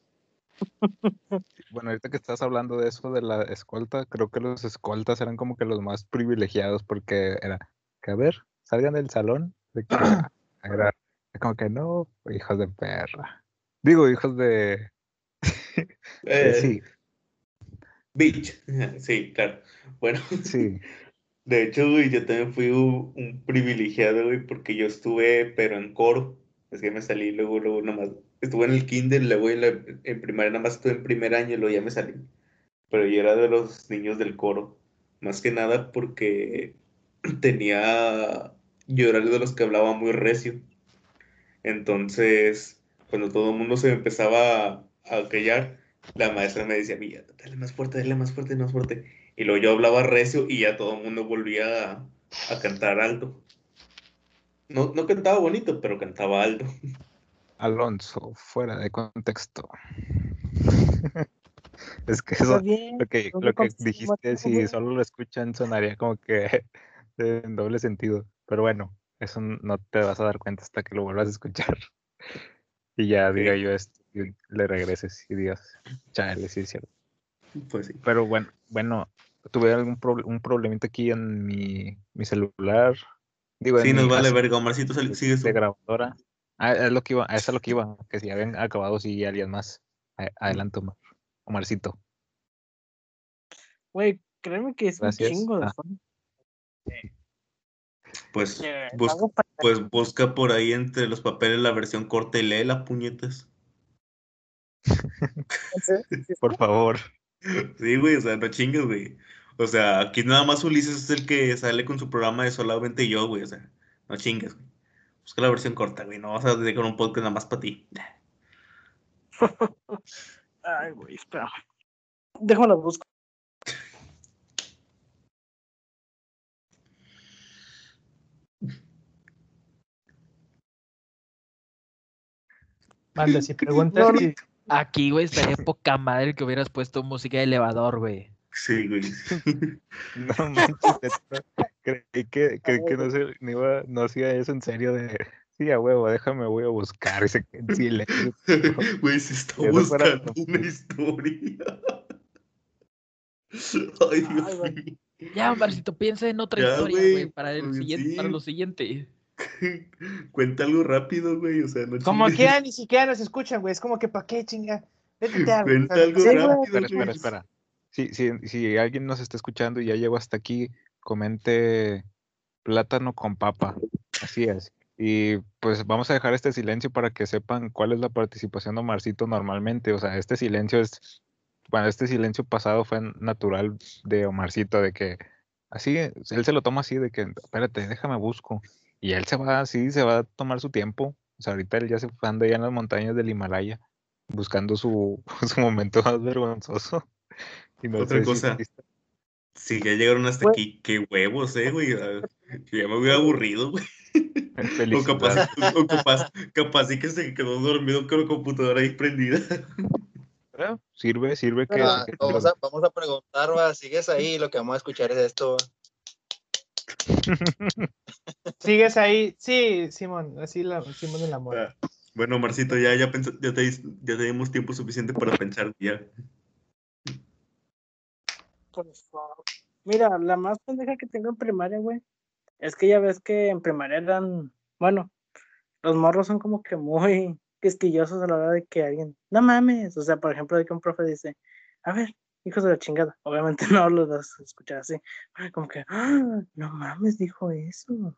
Bueno, ahorita que estás hablando de eso de la escolta, creo que los escoltas eran como que los más privilegiados porque era que a ver, salgan del salón. de que, era como que no, hijos de perra. Digo, hijos de. de Eh, sí, Bitch. Sí, claro. Bueno, sí. de hecho, güey, yo también fui un, un privilegiado, güey, porque yo estuve, pero en coro. Es que me salí luego, luego nomás. Estuve en el kinder, luego en, en primaria, nada más estuve en primer año y luego ya me salí. Pero yo era de los niños del coro. Más que nada porque tenía. Yo de los que hablaba muy recio. Entonces, cuando todo el mundo se empezaba a, a callar, la maestra me decía, mira, dale más fuerte, dale más fuerte, más fuerte. Y luego yo hablaba recio y ya todo el mundo volvía a, a cantar alto. No, no cantaba bonito, pero cantaba alto. Alonso, fuera de contexto. es que eso, bien. lo que, lo que dijiste, si solo lo escuchan, sonaría como que en doble sentido. Pero bueno, eso no te vas a dar cuenta hasta que lo vuelvas a escuchar. Y ya diga yo esto y le regreses y digas, chale, sí es cierto. Pues sí. Pero bueno, bueno, tuve algún proble- un problemita aquí en mi, mi celular. Digo, en Sí, nos mi vale verga, Omarcito, sigue de tú. grabadora. Ah, es lo que iba, a eso es lo que iba, que si habían acabado, si alguien más. Adelante, Omar. Omarcito. Güey, créeme que es Gracias. un chingo de Ah. fan. Pues, Eh, bus- pues busca por ahí entre los papeles la versión corta y lee las puñetas. Por favor. Sí, güey, o sea, no chingues, güey. O sea, aquí nada más Ulises es el que sale con su programa de solamente yo, güey. O sea, no chingues, güey. Busca la versión corta, güey. No vas a dedicar un podcast nada más para ti. Ay, güey, espera. Déjame busco. Manda, si preguntas, No, no. si- Aquí, güey, estaría poca madre que hubieras puesto música de elevador, güey. Sí, güey. No manches, creí que, creí que no, se, no, iba, no hacía eso en serio de. Sí, a huevo, déjame, voy a buscar. Y se quedó en silencio. Güey, se está eso buscando una historia. Ay, Dios Ay, güey. Ya, Marcito, piensa en otra Ya, historia, güey, güey, para el pues siguiente, para lo siguiente. Cuenta algo rápido, güey. O sea, no como chingues. quiera, ni siquiera nos escuchan, güey. Es como que, ¿para qué chinga? Vete a- Cuenta algo rápido, Espera, espera, espera. Si, si, si alguien nos está escuchando y ya llegó hasta aquí, comente plátano con papa. Así es. Y pues vamos a dejar este silencio para que sepan cuál es la participación de Omarcito normalmente. O sea, este silencio es, bueno, este silencio pasado fue natural de Omarcito, de que así, él se lo toma así, de que, espérate, déjame busco. Y él se va así, se va a tomar su tiempo. O sea, ahorita él ya se anda allá en las montañas del Himalaya, buscando su, su momento más vergonzoso. Y Otra cosa. Si ya llegaron hasta Güey. aquí, qué huevos, eh, güey. Ah, ya me hubiera aburrido, güey. O capaz, o capaz, capaz sí que se quedó dormido con la computadora ahí prendida. Pero Sirve, sirve que, Ah, vamos, a, vamos a preguntar, va, ¿sigues ahí? Lo que vamos a escuchar es esto. ¿Sigues ahí? Sí, Simón, así la Simón el amor. Ah, Bueno, Marcito, ya, ya, pens- ya, te, ya tenemos tiempo suficiente para pensar ya. Por favor. Mira, la más pendeja que tengo en primaria, güey, es que ya ves que en primaria eran, bueno, los morros son como que muy quisquillosos a la hora de que alguien, no mames, o sea, por ejemplo, de que un profe dice, a ver, hijos de la chingada, obviamente no los vas a escuchar así, como que, "Ah, no mames, dijo eso.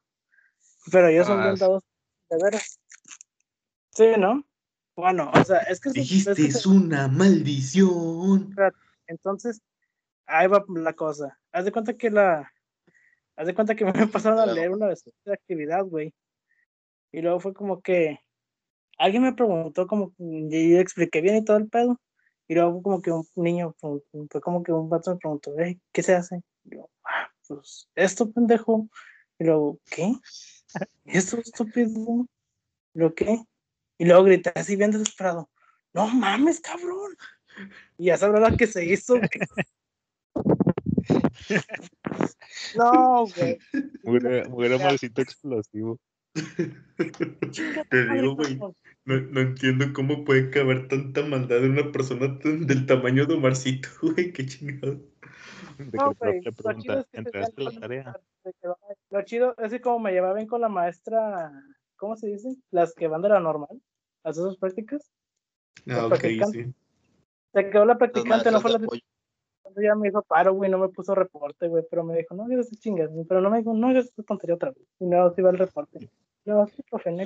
Pero ellos son Ah, bien dados, de veras. Sí, ¿no? Bueno, o sea, es que... es- es Dijiste, que es una maldición. entonces, ahí va la cosa. Haz de cuenta que la. Haz de cuenta que me pasaron a leer una vez de actividad, güey. Y luego fue como que. Alguien me preguntó, como. Y yo expliqué bien y todo el pedo. Y luego como que un niño, fue como que un vato me preguntó, "Ey, ¿qué se hace? Y yo, "Ah, pues esto, pendejo. Y luego, ¿qué? ¿Esto, estúpido? ¿Y luego qué? Y luego grité así bien desesperado, no mames, cabrón. Y ya sabrá la que se hizo. no, güey. Mugre amorcito explosivo. Te digo, güey, no, no entiendo cómo puede caber tanta maldad en una persona tan- del tamaño de Omarcito, güey, qué chingado. No, güey, lo chido es que como me llevaba bien con la maestra, ¿cómo se dice? Las que van de la normal, las esas prácticas. Ah, ok, sí. Se quedó la practicante, no fue de la apoyo. Ya me hizo paro, güey, no me puso reporte, güey, pero me dijo, no hagas esa chingas, pero no me dijo, no hagas esa tontería otra vez. Y no, sí va el reporte. No, sí, profe, no.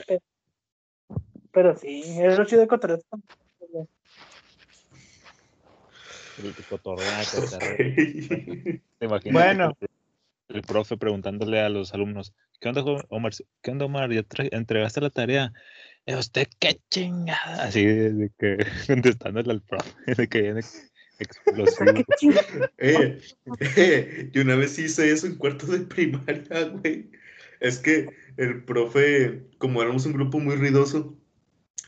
Pero sí, es lo chido de cotorreo. El cotorrea, cotorrea. Ok. ¿Te imaginas Bueno. el, el profe preguntándole a los alumnos, ¿qué onda, Omar? ¿Qué onda, Omar? ¿Ya entregaste la tarea? "Eh, ¿Usted qué chingada? Así de, de que contestándole al profe, de que viene explosivo. Eh, eh, yo una vez hice eso en cuarto de primaria, güey. Es que el profe, como éramos un grupo muy ruidoso,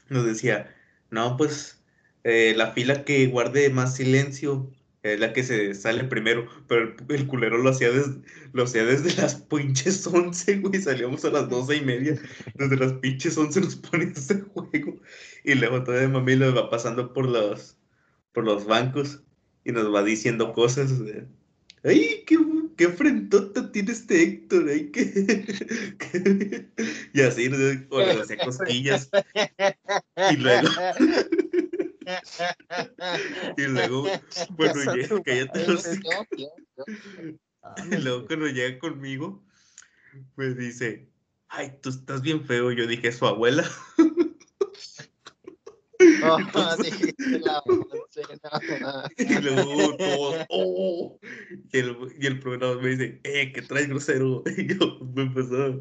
nos decía, no, pues eh, la fila que guarde más silencio es la que se sale primero, pero el, el culero lo hacía, des- lo hacía desde las pinches 11, güey, salíamos a las doce y media, desde las pinches 11 nos ponía ese juego, y luego todavía mami lo va pasando por los, por los bancos y nos va diciendo cosas. de, ¡Ay, qué, qué frentota tiene este Héctor! ¡Ay, qué! qué-". Y así, o le hacía cosquillas. Y luego, y luego, bueno, llega, cállate los Y luego cuando llega conmigo, pues dice, ay, tú estás bien feo. Yo dije, su abuela. Oh, dijiste la once, no. Y luego todos, ¡oh! Y el, y el programa me dice, ¡eh, que traes grosero! Y yo me empezó,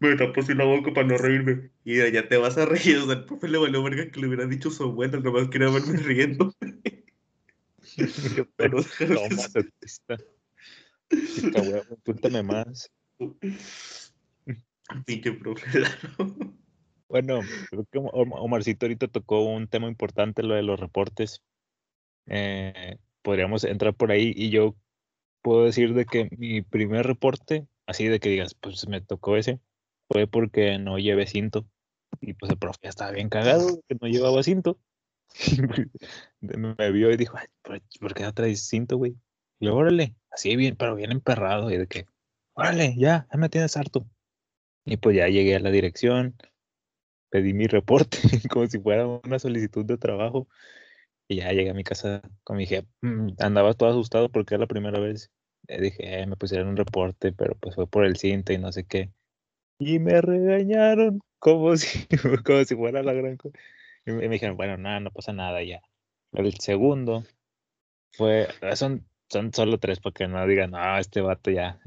me tapó así la boca para no reírme. Y ya, te vas a reír. O sea, el profe le valió verga que le hubiera dicho su abuela, nomás quería verme riendo. Pero déjalo que Toma, apúntame más. Pinche profe. Bueno, creo que Om- Omarcito ahorita tocó un tema importante, lo de los reportes. Eh, podríamos entrar por ahí y yo puedo decir de que mi primer reporte, así de que digas, pues me tocó ese, fue porque no llevé cinto. Y pues el profe estaba bien cagado que no llevaba cinto. me vio y dijo, "Ay, ¿por, qué no traes cinto, güey? Y yo, órale, así bien, pero bien emperrado. Y de que, órale, ya, ya me tienes harto. Y pues ya llegué a la dirección, pedí mi reporte como si fuera una solicitud de trabajo. Y ya llegué a mi casa con mi jefe. mm, Andaba todo asustado porque era la primera vez. Le dije, "Eh, me pusieron un reporte, pero pues fue por el cinto y no sé qué. Y me regañaron como si, como si fuera la gran cosa. Y me dijeron, bueno, nada, no pasa nada ya. El segundo fue, son, son solo tres para que no digan, no, este vato ya,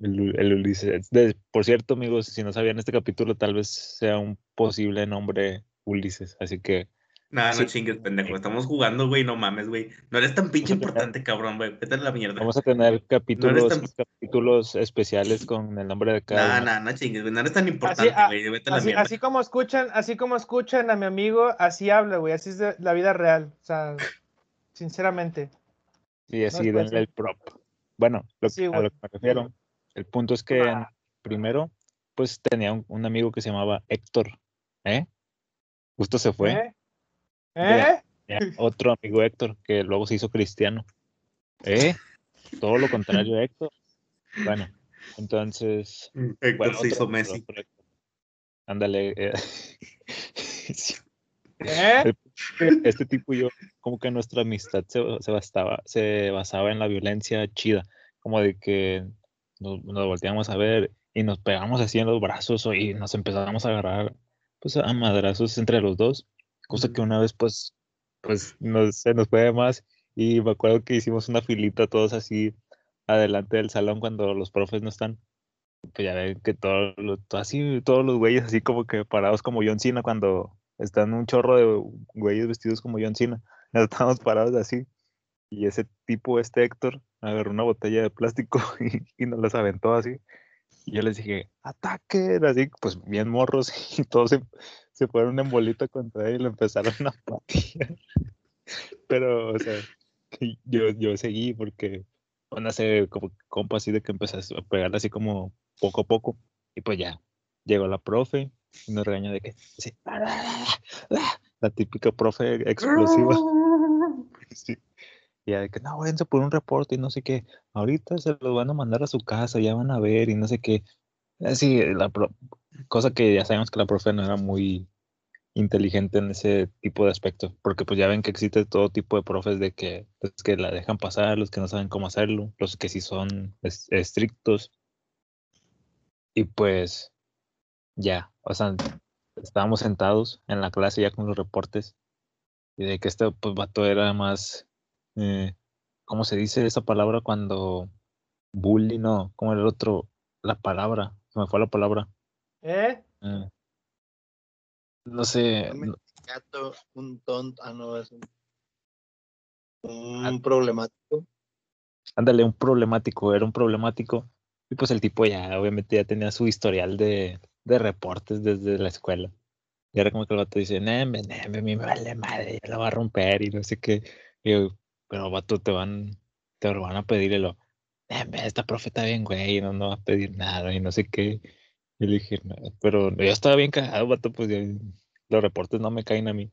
el, el Ulises. De- por cierto, amigos, si no sabían este capítulo, tal vez sea un posible nombre Ulises, así que Nada, no Sí. chingues, pendejo. Estamos jugando, güey, no mames, güey. No eres tan pinche importante, cabrón, güey. Vete a la mierda. vamos a tener capítulos, tan- capítulos especiales con el nombre de cada Nah, uno. nah, no chingues, güey. No eres tan importante, ah, güey. Vete a la Así, mierda. así como escuchan, así como escuchan a mi amigo, así habla, güey. Así es de la vida real. O sea, sinceramente. Y así es denle el prop. Bueno, lo Sí, a lo que me refiero, el punto es que Ah. primero, pues tenía un, un amigo que se llamaba Héctor, ¿eh? Justo se fue. ¿Eh? Ya. ¿Eh? Otro amigo Héctor que luego se hizo cristiano. ¿Eh? Todo lo contrario a Héctor. Bueno, entonces. Héctor bueno, se hizo otro- Messi. otro. Ándale. eh, ¿Eh? este tipo y yo, como que nuestra amistad se, se, bastaba, se basaba en la violencia chida, como de que nos, nos volteamos a ver y nos pegamos así en los brazos y nos empezamos a agarrar pues a madrazos entre los dos, cosa que una vez pues pues nos, se nos fue más Y me acuerdo que hicimos una filita todos así adelante del salón cuando los profes no están. Pues ya ven que todos los, así, todos los güeyes así como que parados como John Cena cuando están un chorro de güeyes vestidos como John Cena. Estábamos parados así. Y ese tipo, este Héctor, agarró una botella de plástico y, y nos las aventó así. Y yo les dije, ataquen, así, pues bien morros, y todos se, se fueron en bolita contra él y lo empezaron a patear. Pero, o sea, yo, yo seguí porque van a ser como compa así de que empezaste a pegarle así como poco a poco. Y pues ya, llegó la profe y nos regañó de que, sí, la típica profe explosiva. Sí. Ya de que, no, váyanse por un reporte y no sé qué. Ahorita se los van a mandar a su casa, ya van a ver y no sé qué. Así, la pro- cosa que ya sabemos que la profe no era muy inteligente en ese tipo de aspecto, porque pues ya ven que existe todo tipo de profes de que los que la dejan pasar, los que no saben cómo hacerlo, los que sí son es- estrictos. Y pues ya, o sea, estábamos sentados en la clase ya con los reportes y de que este pues vato era más, eh, ¿cómo se dice esa palabra cuando bully? No, ¿cómo era el otro? La palabra, se me fue la palabra. ¿Eh? eh, no sé, Un no- gato, un tonto, ah, no, es un, un Ah. problemático. ándale, un problemático, era un problemático. Y pues el tipo ya, obviamente, ya tenía su historial de, de reportes desde la escuela. Y ahora como que el vato dice, Neme, Neme, a mí me vale madre, ya la va a romper y no sé qué. Y yo, pero vato, te van, te van a pedir y lo, Neme, esta profe está bien, güey, no, no va a pedir nada y no sé qué. Y le dije, "No", pero yo estaba bien cagado, vato, pues los reportes no me caen a mí.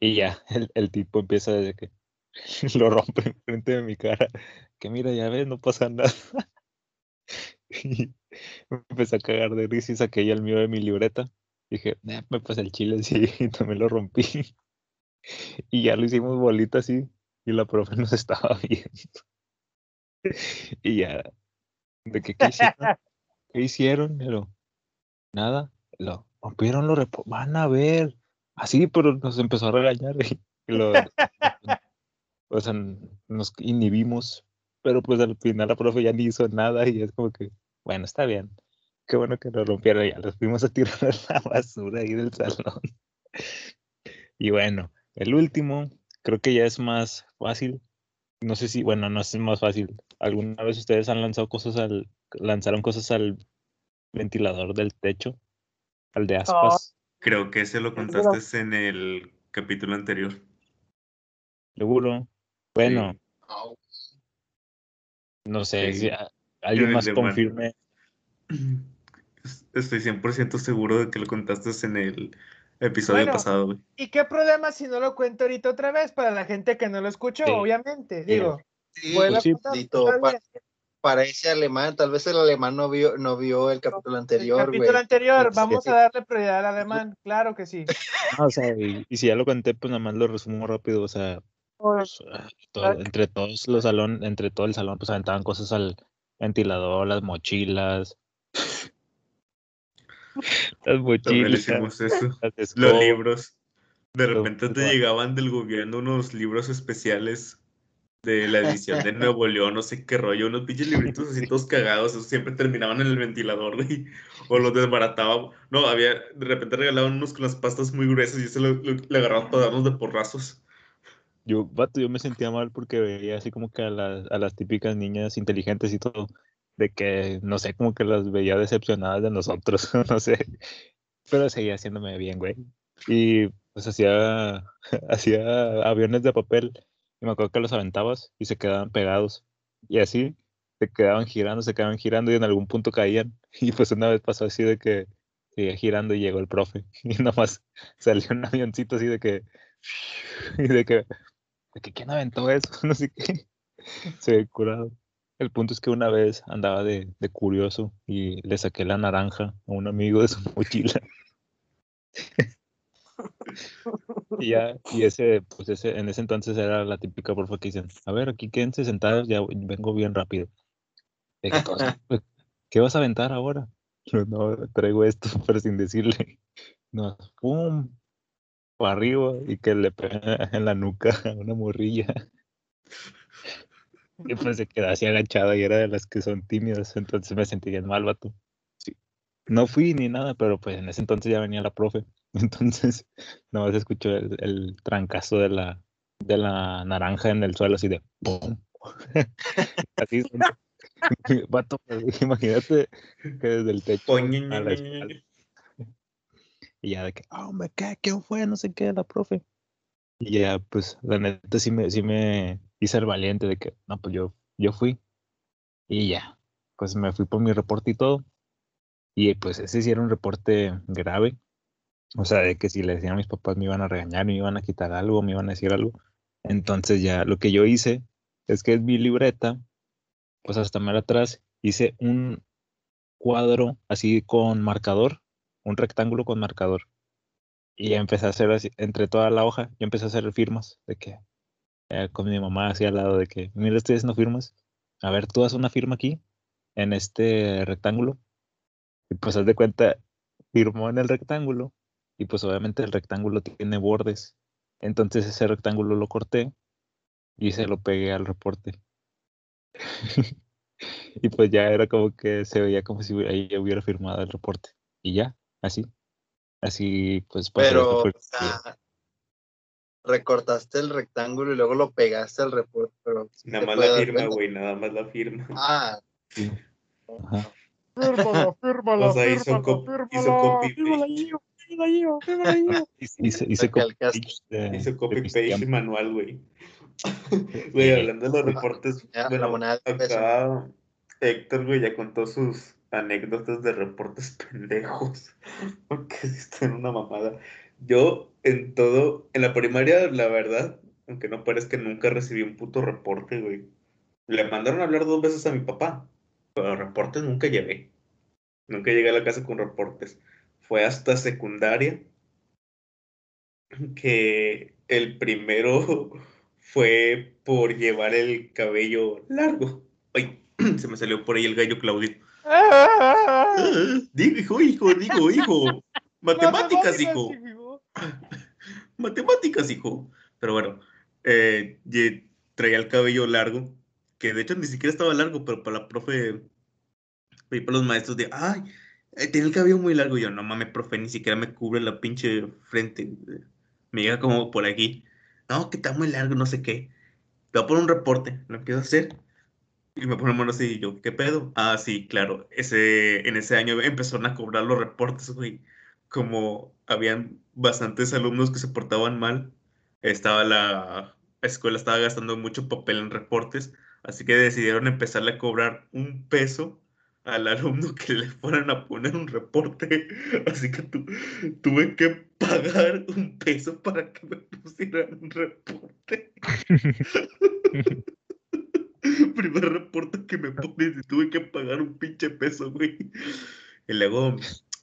Y ya, el, el tipo empieza desde que lo rompe enfrente de mi cara. Que mira, ya ves, no pasa nada. Y me empecé a cagar de risa y saqué ya el mío de mi libreta. Dije, "Nah, me pasa el chile, sí, y también lo rompí. Y ya lo hicimos bolita así, y la profe nos estaba viendo. Y ya, de que, ¿qué hicieron? ¿Qué hicieron? Pero, nada, lo rompieron los repo- van a ver. Así, pero nos empezó a regañar y, y lo, o sea, nos inhibimos, pero pues al final la profe ya ni hizo nada y es como que, bueno, está bien. Qué bueno que lo rompieron, ya los fuimos a tirar a la basura ahí del salón. Y bueno, el último, creo que ya es más fácil. No sé si, bueno, no es más fácil. ¿Alguna vez ustedes han lanzado cosas al, lanzaron cosas al ventilador del techo? Al de aspas, Creo que ese lo contaste en el capítulo anterior. seguro. Bueno, no sé Sí. si alguien más confirme. Estoy 100% seguro de que lo contaste en el episodio Bueno, pasado, güey. ¿Y qué problema si no lo cuento ahorita otra vez para la gente que no lo escuchó? Sí. Digo, Digo, Sí, pues sí, contar, Dito, bien. para ese alemán, tal vez el alemán no vio, no vio el capítulo anterior, El güey. capítulo anterior, vamos sí. a darle prioridad al alemán, claro que sí. Ah, o sea, y, y si ya lo conté, pues nada más lo resumo rápido. O sea, pues, ah, todo- entre todos los salón, entre todo el salón, pues aventaban cosas al ventilador, las mochilas. Las mochilas, eso. las Los libros. De repente te llegaban del gobierno unos libros especiales de la edición de Nuevo León, no sé qué rollo, unos pinches libritos así todos cagados, esos siempre terminaban en el ventilador. O los desbarataban. No, había, de repente regalaban unos con las pastas muy gruesas y eso lo, lo- le agarraban para darnos de porrazos. Yo, vato, yo me sentía mal porque veía así como que a las, a las típicas niñas inteligentes y todo, de que, no sé, como que las veía decepcionadas de nosotros, no sé, pero seguía haciéndome bien, güey. Y pues hacía, hacía aviones de papel y me acuerdo que los aventabas y se quedaban pegados y así se quedaban girando, se quedaban girando y en algún punto caían. Y pues una vez pasó así de que seguía girando y llegó el profe y nomás salió un avioncito así de que, y de que, de que ¿quién aventó eso? No sé qué. Se ve curado. El punto es que una vez andaba de, de curioso y le saqué la naranja a un amigo de su mochila. y ya, y ese, pues ese, en ese entonces era la típica profe que dicen, a ver, aquí quédense sentados, ya vengo bien rápido. Todos, "Pues, ¿Qué vas a aventar ahora? Yo, no, traigo esto, pero sin decirle. No, pum, para arriba y que le pega en la nuca a una morrilla. Y pues se quedó así agachado y era de las que son tímidas, entonces me sentí bien mal, vato. Sí. No fui ni nada, pero pues en ese entonces ya venía la profe. Entonces, nada más escuchó el, el trancazo de la, de la naranja en el suelo, así de ¡pum! así. Vato, imagínate que desde el techo a la espalda. Y ya de que, ah, hombre, ¿qué? ¿Quién fue? No sé qué, la profe. Y ya, pues, la neta sí me, sí me hice el valiente de que, no, pues yo, yo fui. Y ya, pues me fui por mi reporte y todo. Y pues ese sí era un reporte grave. O sea, de que si le decían a mis papás me iban a regañar, me iban a quitar algo, me iban a decir algo. Entonces ya lo que yo hice es que en mi libreta, pues hasta más atrás, hice un cuadro así con marcador, un rectángulo con marcador. Y empecé a hacer así, entre toda la hoja, yo empecé a hacer firmas de que eh, con mi mamá así al lado de que, mira, estoy haciendo firmas. A ver, tú haz una firma aquí, en este rectángulo. Y pues haz de cuenta, firmó en el rectángulo. Y pues obviamente el rectángulo tiene bordes. Entonces ese rectángulo lo corté y se lo pegué al reporte. y pues ya era como que se veía como si ahí hubiera firmado el reporte. Y ya, así. Así pues Pero, o sea, recortaste el rectángulo y luego lo pegaste al reporte. Pero sí Nada más la firma, güey, nada más la firma. Ah, Ajá. Fírmala, fírmala, O sea, hizo fírmala, cop- fírmala, hizo copy fírmala, paste. Gio, fírmala, Gio, fírmala, Gio. Hice, hice copy Recalcaste. paste de- Hizo de copy tiempos. manual, güey. Güey, hablando de los reportes, ya, la bueno, moneda de peso. acá Héctor, güey, ya contó sus anécdotas de reportes pendejos. Porque sí está en una mamada. Yo, en todo, en la primaria, la verdad, aunque no parezca, nunca recibí un puto reporte, güey. Le mandaron a hablar dos veces a mi papá, pero reportes nunca llevé. Nunca llegué a la casa con reportes. Fue hasta secundaria que el primero fue por llevar el cabello largo. Ay, se me salió por ahí el gallo Claudio. Digo, hijo, hijo, digo, hijo. Matemáticas, hijo. Matemáticas, hijo. Pero bueno, eh, traía el cabello largo, que de hecho ni siquiera estaba largo, pero para la profe, y para los maestros de, ay, eh, tiene el cabello muy largo. Yo, no mames, profe, ni siquiera me cubre la pinche frente. Me llega como por aquí. No, que está muy largo, no sé qué. Le voy a poner un reporte, lo empiezo a hacer. Y me pone mano así, y yo, ¿qué pedo? Ah, sí, claro. Ese, en ese año empezaron a cobrar los reportes, güey. Como habían bastantes alumnos que se portaban mal, estaba la escuela estaba gastando mucho papel en reportes, así que decidieron empezarle a cobrar un peso al alumno que le fueran a poner un reporte. Así que tu- tuve que pagar un peso para que me pusieran un reporte. Primer reporte que me pones y tuve que pagar un pinche peso, güey. Y luego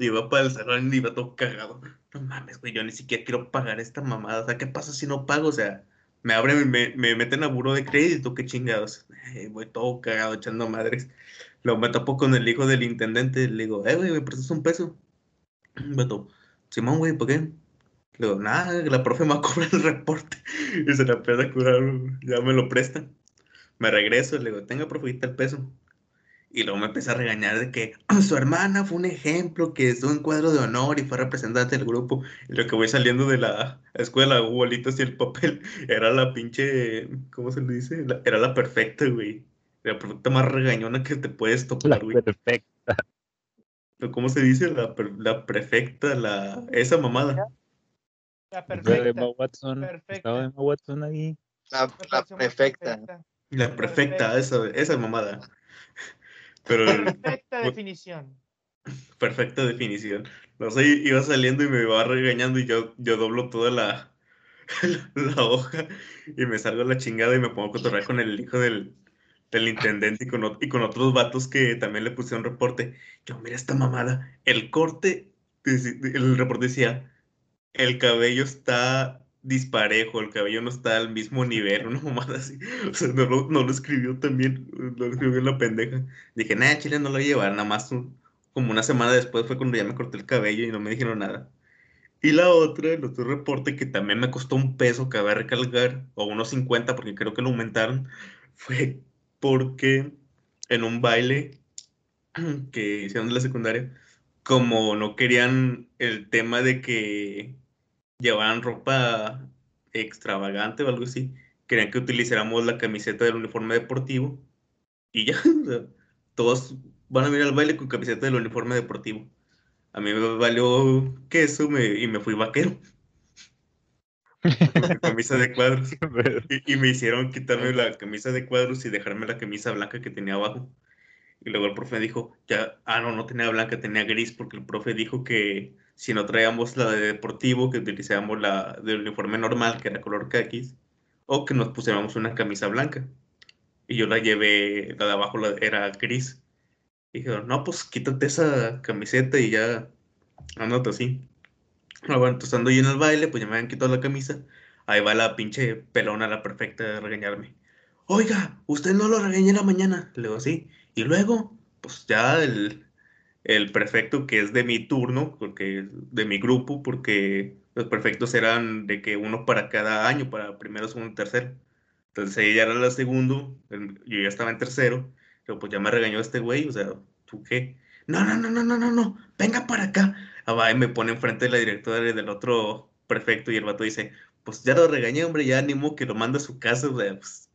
iba para el salón y iba todo cagado. No mames, güey, yo ni siquiera quiero pagar esta mamada. O sea, ¿qué pasa si no pago? O sea, me abren, me, me meten a buro de crédito, qué chingados. Eh, voy todo cagado echando madres. Luego me topo con el hijo del intendente. Le digo, eh, güey, ¿me prestas un peso? Beto, Simón, güey, ¿por qué? Le digo, nada, la profe me va a cobrar el reporte. Y se la empieza a cobrar, ya me lo prestan. Me regreso, le digo, tenga, profe, el peso. Y luego me empieza a regañar de que su hermana fue un ejemplo, que estuvo en cuadro de honor y fue representante del grupo. Y lo que voy saliendo de la escuela, bolitas y el papel, era la pinche, ¿cómo se le dice? La- era la perfecta, güey. La perfecta más regañona que te puedes La topar, güey. perfecta. Pero ¿Cómo se dice? La, la prefecta, la, esa mamada. La Estaba Emma perfecta. Watson. perfecta. Estaba Emma Watson ahí. La, la perfecta. La perfecta, esa, esa mamada. Pero Perfecta definición. perfecta definición. No sé, iba saliendo y me va regañando y yo, yo doblo toda la, la hoja y me salgo a la chingada y me pongo a cotorrear con el hijo del, del intendente y con, y con otros vatos que también le pusieron reporte. Yo, mira esta mamada. El corte, el reporte decía, el cabello está disparejo, el cabello no está al mismo nivel, una mamada así. O sea, no lo, no lo escribió también, lo escribió la pendeja. Dije, nah, Chile no lo voy nada más como una semana después fue cuando ya me corté el cabello y no me dijeron nada. Y la otra, el otro reporte que también me costó un peso, que cabe recalcar, o unos 50 porque creo que lo aumentaron, fue porque en un baile que hicieron de la secundaria, como no querían el tema de que llevaran ropa extravagante o algo así, querían que utilizáramos la camiseta del uniforme deportivo y ya, o sea, todos van a venir al baile con camiseta del uniforme deportivo. A mí me valió queso me- y me fui vaquero. Con camisa de cuadros. Y, y me hicieron quitarme la camisa de cuadros y dejarme la camisa blanca que tenía abajo. Y luego el profe dijo, ya, ah, no, no tenía blanca, tenía gris, porque el profe dijo que si no traíamos la de deportivo, que utilizáramos la del uniforme normal, que era color caquis, o que nos pusiéramos una camisa blanca. Y yo la llevé, la de abajo era gris. Y dijeron, no, pues quítate esa camiseta y ya, andate así. Ah, bueno, entonces ando yo en el baile, pues ya me habían quitado la camisa. Ahí va la pinche pelona, la perfecta de regañarme. Oiga, usted no lo regañé la mañana. Le digo, sí. Y luego, pues ya el, el prefecto que es de mi turno, porque de mi grupo, porque los prefectos eran de que uno para cada año, para primero, segundo, tercero. Entonces ella era la segundo, yo ya estaba en tercero. Pero pues ya me regañó este güey, o sea, ¿tú qué? No, no, no, no, no, no, no, venga para acá. Ah, va, y me pone enfrente de la directora del otro prefecto y el vato dice, pues ya lo regañé, hombre, ya animo que lo mande a su casa, o sea, pues,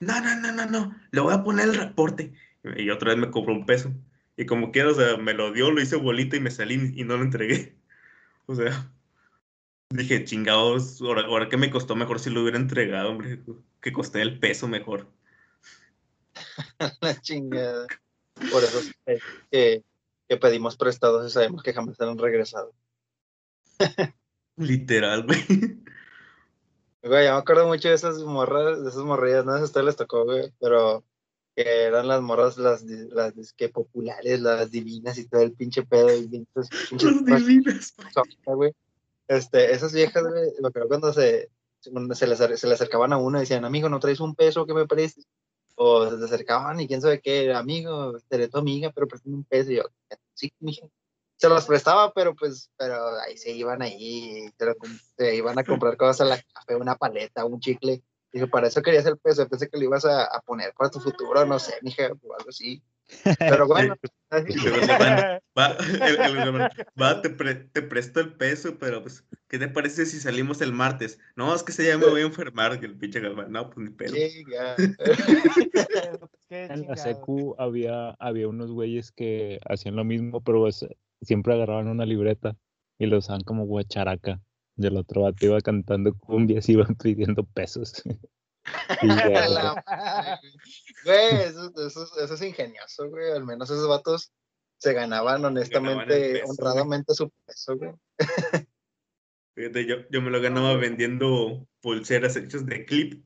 no, no, no, no, no, le voy a poner el reporte. Y otra vez me cobró un peso. Y como quiera, o sea, me lo dio, lo hice bolita y me salí y no lo entregué. O sea, dije, chingados, ahora, ahora que me costó mejor si lo hubiera entregado, hombre, que costé el peso mejor. La chingada. Por eso es que, que pedimos prestados y sabemos que jamás han regresado. Literal, güey. Güey, yo me acuerdo mucho de esas morras, de esas morrillas, no sé si a ustedes les tocó, güey, pero que eran las morras, las, di- las disque populares, las divinas y todo el pinche pedo y bien, pues, pinches Las divinas. Güey. Este, esas viejas, güey, me acuerdo cuando se, se, les, se le acercaban a uno y decían, amigo, ¿no traes un peso que me prestes? O se te acercaban y quién sabe qué, amigo, seré tu amiga, pero préstame un peso. Y yo, sí, mija. Se los prestaba, pero pues, pero ahí se iban ahí, se, lo se iban a comprar cosas a la café, una paleta, un chicle. Dije, para eso querías el peso, pensé que lo ibas a, a poner para tu futuro, no sé, mija, o algo así. Pero bueno, va, el- el- el- va, te, pre- te presto el peso, pero pues, ¿qué te parece si salimos el martes? No, es que se ya me voy a enfermar, que el pinche Galván, no, pues ni pedo. Qué En la secu había, había unos güeyes que hacían lo mismo, pero pues, siempre agarraban una libreta y lo usaban como guacharaca. Y el otro vato iba cantando cumbias y iban pidiendo pesos. Ya, La madre, güey. Eso, eso, es- eso es ingenioso, güey. Al menos esos vatos se ganaban honestamente, peso, güey. honradamente su peso, güey. Fíjate, yo, yo me lo ganaba vendiendo pulseras hechas de clip.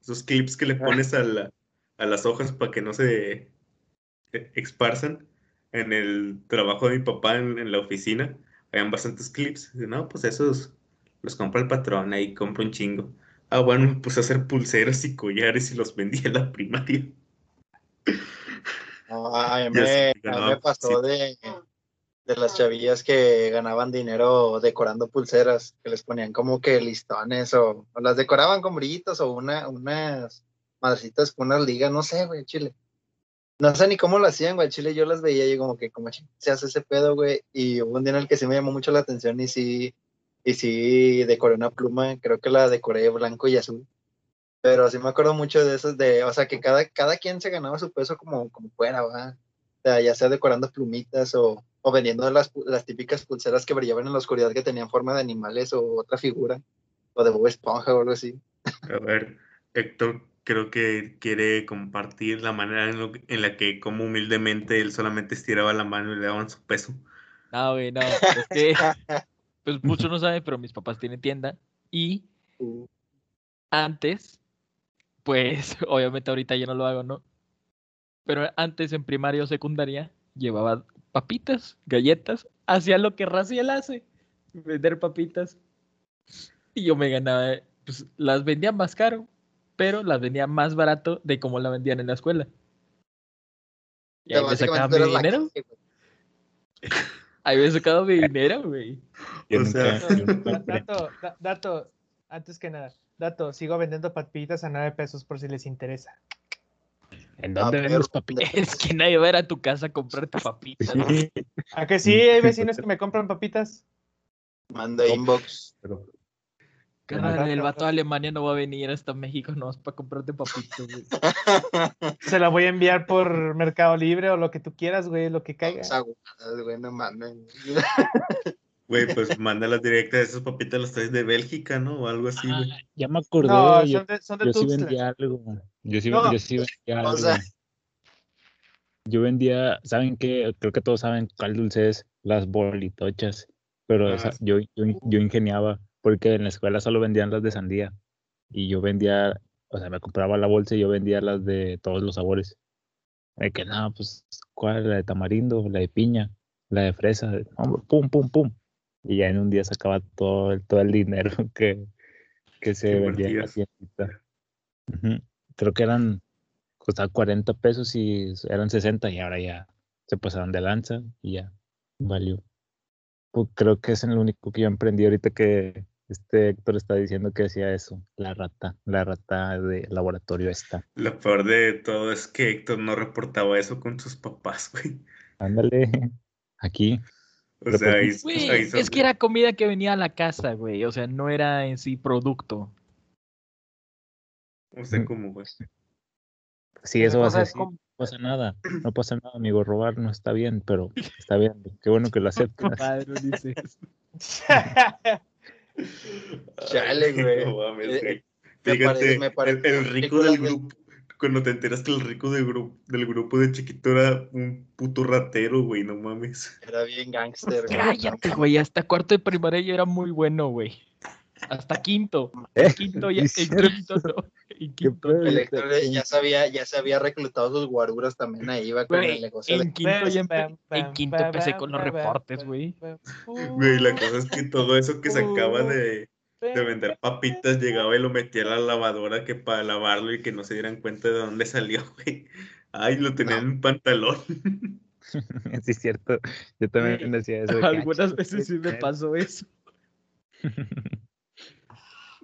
Esos clips que le pones a, la- a las hojas para que no se eh, esparzan. En el trabajo de mi papá en, en la oficina, habían bastantes clips. Y, no, pues esos los compra el patrón, ahí compra un chingo. Ah, bueno, me puse a hacer pulseras y collares y los vendía en la primaria. No, a mí me, a mí me pasó de, de las chavillas que ganaban dinero decorando pulseras, que les ponían como que listones o, o las decoraban con brillitos o una, unas madrecitas con unas ligas, no sé, güey, chile. No sé ni cómo lo hacían, güey, chile yo las veía y como que, como se hace ese pedo, güey, y hubo un día en el que sí me llamó mucho la atención y sí, y sí decoré una pluma, creo que la decoré blanco y azul. Pero sí me acuerdo mucho de esos de, o sea, que cada, cada quien se ganaba su peso como, como fuera, ¿va? O sea, ya sea decorando plumitas o, o vendiendo las, las típicas pulseras que brillaban en la oscuridad que tenían forma de animales o otra figura, o de Bob Esponja o algo así. A ver, Héctor creo que quiere compartir la manera en, lo en la que como humildemente él solamente estiraba la mano y le daban su peso. No, güey, no. Es que, pues muchos no saben, pero mis papás tienen tienda. Y antes, pues obviamente ahorita ya no lo hago, ¿no? Pero antes en primaria o secundaria llevaba papitas, galletas, hacía lo que Raciel hace, vender papitas. Y yo me ganaba, pues las vendía más caro, pero las vendía más barato de como la vendían en la escuela. Y ahí me sacaba mi dinero. calle, güey. Había sacado mi dinero, güey. O sea-. Dato, da- dato, antes que nada, dato, sigo vendiendo papitas a 9 pesos por si les interesa. ¿En Ah, dónde perro, vendes papitas? Es que nadie va a ir a tu casa a comprarte papitas. Sí, ¿A que sí? Hay vecinos que me compran papitas. Manda inbox. pero Carnal, el vato de Alemania no va a venir hasta México no para comprarte papitas, güey. Se la voy a enviar por Mercado Libre o lo que tú quieras, güey, lo que caiga. Huevada, güey, no mames. Güey, pues mándalas directas, esas papitas las traes de Bélgica, ¿no? O algo así, güey. ya me acordé. No, yo son de, son de yo sí vendía algo. Yo sí, No. yo sí vendía O algo. sea- Yo vendía, ¿saben qué? Creo que todos saben cuál dulce es, las bolitochas. Pero Ah, esa- sí. yo, yo, yo ingeniaba, porque en la escuela solo vendían las de sandía. Y yo vendía, o sea, me compraba la bolsa y yo vendía las de todos los sabores. De que no, pues, ¿cuál? La de tamarindo, la de piña, la de fresa, pum, pum, pum. Y ya en un día sacaba todo el, todo el dinero que, que se Que vendía en la. Creo que eran, costaba 40 pesos y eran 60 y ahora ya se pasaron de lanza y ya valió. Pues creo que es el único que yo emprendí ahorita que este Héctor está diciendo que hacía eso, la rata, la rata de laboratorio esta. Lo peor de todo es que Héctor no reportaba eso con sus papás, güey. Ándale, aquí. O sea, ahí, Güey, ahí es que era comida que venía a la casa, güey. O sea, no era en sí producto. O sea, como, güey. Sí, eso va a ser es así, como- no pasa nada, no pasa nada, amigo, robar no está bien, pero está bien, qué bueno que lo aceptas. Padre, dices. Chale, güey. No mames, Eh, güey. me Fíjate, parece- me el, parece el rico del grupo, cuando te enteras que el rico del grupo, del grupo de chiquito era un puto ratero, güey, no mames. Era bien gangster, güey. Cállate, güey. Hasta cuarto de primaria yo era muy bueno, güey. Hasta quinto. Eh, quinto ya. Cierto. quinto no. En ¿Qué quinto. El Héctor ya sabía, ya se había reclutado sus guaruras también ahí, iba con el negocio de en quinto ya en quinto empecé con los reportes, güey. Güey, la cosa es que todo eso que sacaba de, de vender papitas llegaba y lo metía a la lavadora que para lavarlo y que no se dieran cuenta de dónde salió, güey. Ay, lo tenía en un pantalón. Sí, es cierto, yo también decía eso. de Algunas veces sí me pasó eso.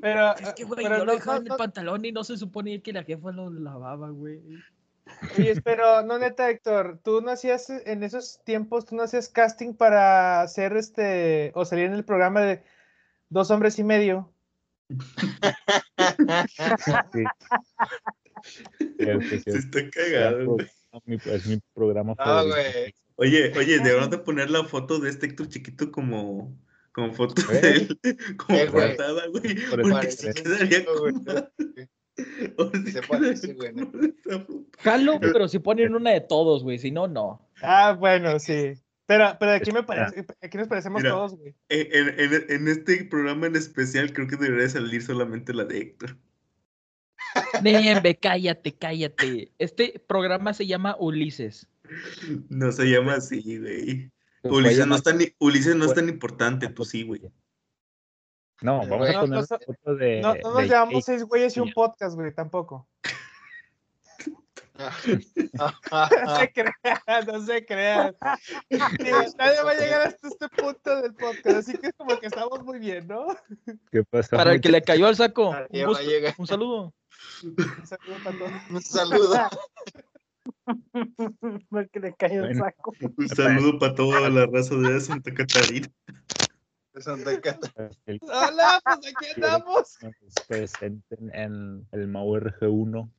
Pero, Es que, güey, pero yo no, lo dejaba no, en el pantalón y no se supone que la jefa lo lavaba, güey. oye, pero no neta, Héctor, tú no hacías en esos tiempos, tú no hacías casting para hacer este, o salir en el programa de Dos Hombres y Medio. sí. Se está cagado. Mi- Es mi programa Ah, favorito. güey. Oye, oye, deberíamos de poner la foto de este Héctor chiquito como, como foto ¿Eh? de él, como Eh, güey. portada, güey. Porque Se quedaría foto. Jalo, pero si ponen una de todos, güey. Si no, no. Ah, bueno, sí. Pero, pero aquí me parece, aquí nos parecemos Mira. todos, güey. En, en- en este programa en especial creo que debería salir solamente la de Héctor. Nembe, cállate, cállate. Este programa se llama Ulises. No se llama así, güey. Puede Ulises no, es tan, Ulises no es tan importante, tú sí, güey. No, vamos Güey, a poner una foto de. No, no nos de llamamos Jake. seis güeyes y un podcast, güey, tampoco. No se crean, no se crean. Nadie va a llegar hasta este punto del podcast, así que es como que estamos muy bien, ¿no? ¿Qué pasa? Para el que le cayó al saco. Un, gusto- un saludo. Un saludo para todos. Un saludo. Porque le cayó el Bueno. saco. Un saludo para toda la raza de Santa Catarina. de Santa Cata. El- Hola, pues aquí andamos. nos presenten en el Mau RG1.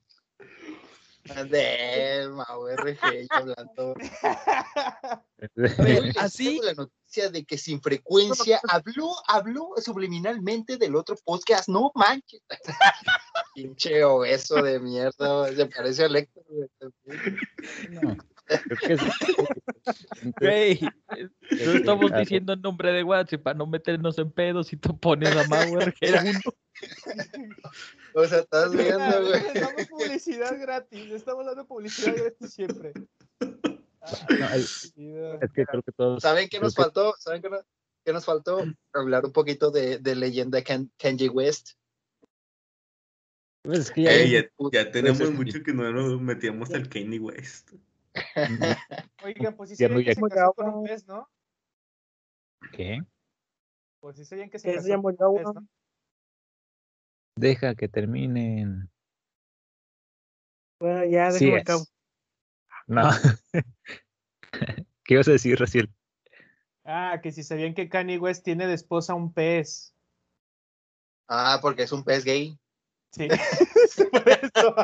De Mau RG hablando. ver, Así. La noticia de que sin frecuencia habló, habló subliminalmente del otro podcast. No manches. Pinche obeso de mierda. Se parece a güey. No, creo que sí. Güey, no estamos Ah, diciendo el nombre de WhatsApp para no meternos en pedos y tú pones a Mauer que era uno. O sea, estás viendo, güey. les damos publicidad gratis, estamos dando publicidad gratis siempre. No, el- Chido. Es que creo que todos. ¿Saben qué nos que- faltó? ¿Saben qué, no- qué nos faltó? Hablar un poquito de, de leyenda Ken- Kenji West. Pues es que ya, Ey, ya, ya tenemos mucho que no nos metíamos al Kanye West. Oiga, pues sí se que se casó con un pez, ¿no? ¿Qué? Pues sí sabían que se Que casó con. Deja que terminen. Bueno, ya Sí déjame es. acabo. No. ¿Qué ibas a decir, Raciel? Ah, que si sabían que Kanye West tiene de esposa un pez. Ah, porque es un pez gay. Sí, por eso.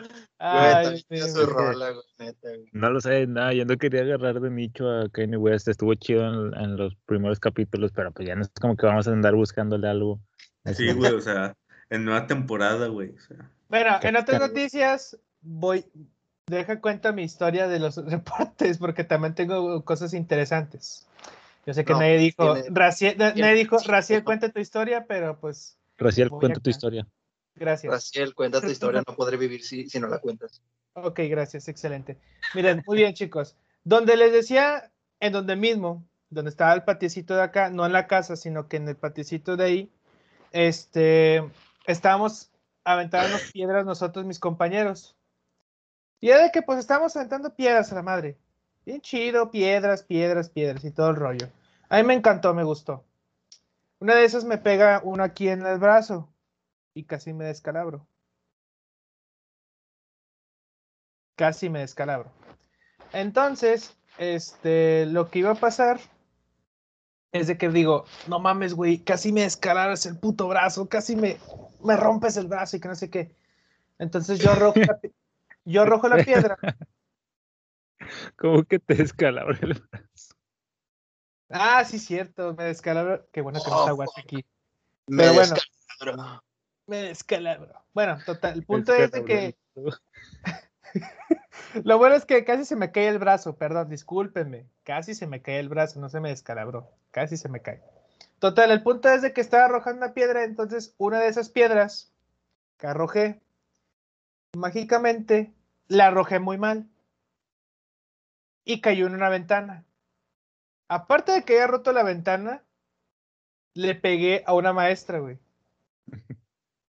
Güey, Ay, también tiene Dios su mío. rola, güey, neta, güey. No lo sé, nada, yo no quería agarrar de nicho a Kanye West, estuvo chido en, en los primeros capítulos, pero pues ya no es como que vamos a andar buscándole algo. Sí, güey, o sea, en nueva temporada, güey. O sea, Bueno, en otras noticias, voy. Deja cuenta mi historia de los reportes, porque también tengo cosas interesantes. Yo sé que No, nadie dijo, tiene- Raciel, tiene- nadie dijo, Raciel, cuenta tu historia, pero pues, Raciel, cuenta tu historia. Gracias. Raciel, cuenta tu historia, no podré vivir si, si no la cuentas. Ok, gracias, excelente. Miren, muy bien, chicos. Donde les decía, en donde mismo, donde estaba el patiecito de acá, no en la casa, sino que en el patiecito de ahí, este, estábamos aventando piedras nosotros, mis compañeros. Y era de que pues estábamos aventando piedras a la madre. Bien chido, piedras, piedras, piedras y todo el rollo. A mí me encantó, me gustó. Una de esas me pega uno aquí en el brazo y casi me descalabro. Casi me descalabro. Entonces, este, lo que iba a pasar es de que digo, no mames, güey, casi me descalabras el puto brazo, casi me, me rompes el brazo y que no sé qué. Entonces yo arrojo la, yo arrojo la piedra. ¿Cómo que te descalabra el brazo? Ah, sí, cierto, me descalabro. Qué bueno que no está Guache aquí. Me Pero bueno. descalabro. Me descalabro. Bueno, total, el punto es de que. Lo bueno es que casi se me cae el brazo, perdón, discúlpenme. Casi se me cae el brazo, no se me descalabró. Casi se me cae. Total, el punto es de que estaba arrojando una piedra, entonces una de esas piedras que arrojé, mágicamente la arrojé muy mal. Y cayó en una ventana. Aparte de que haya roto la ventana, le pegué a una maestra, güey.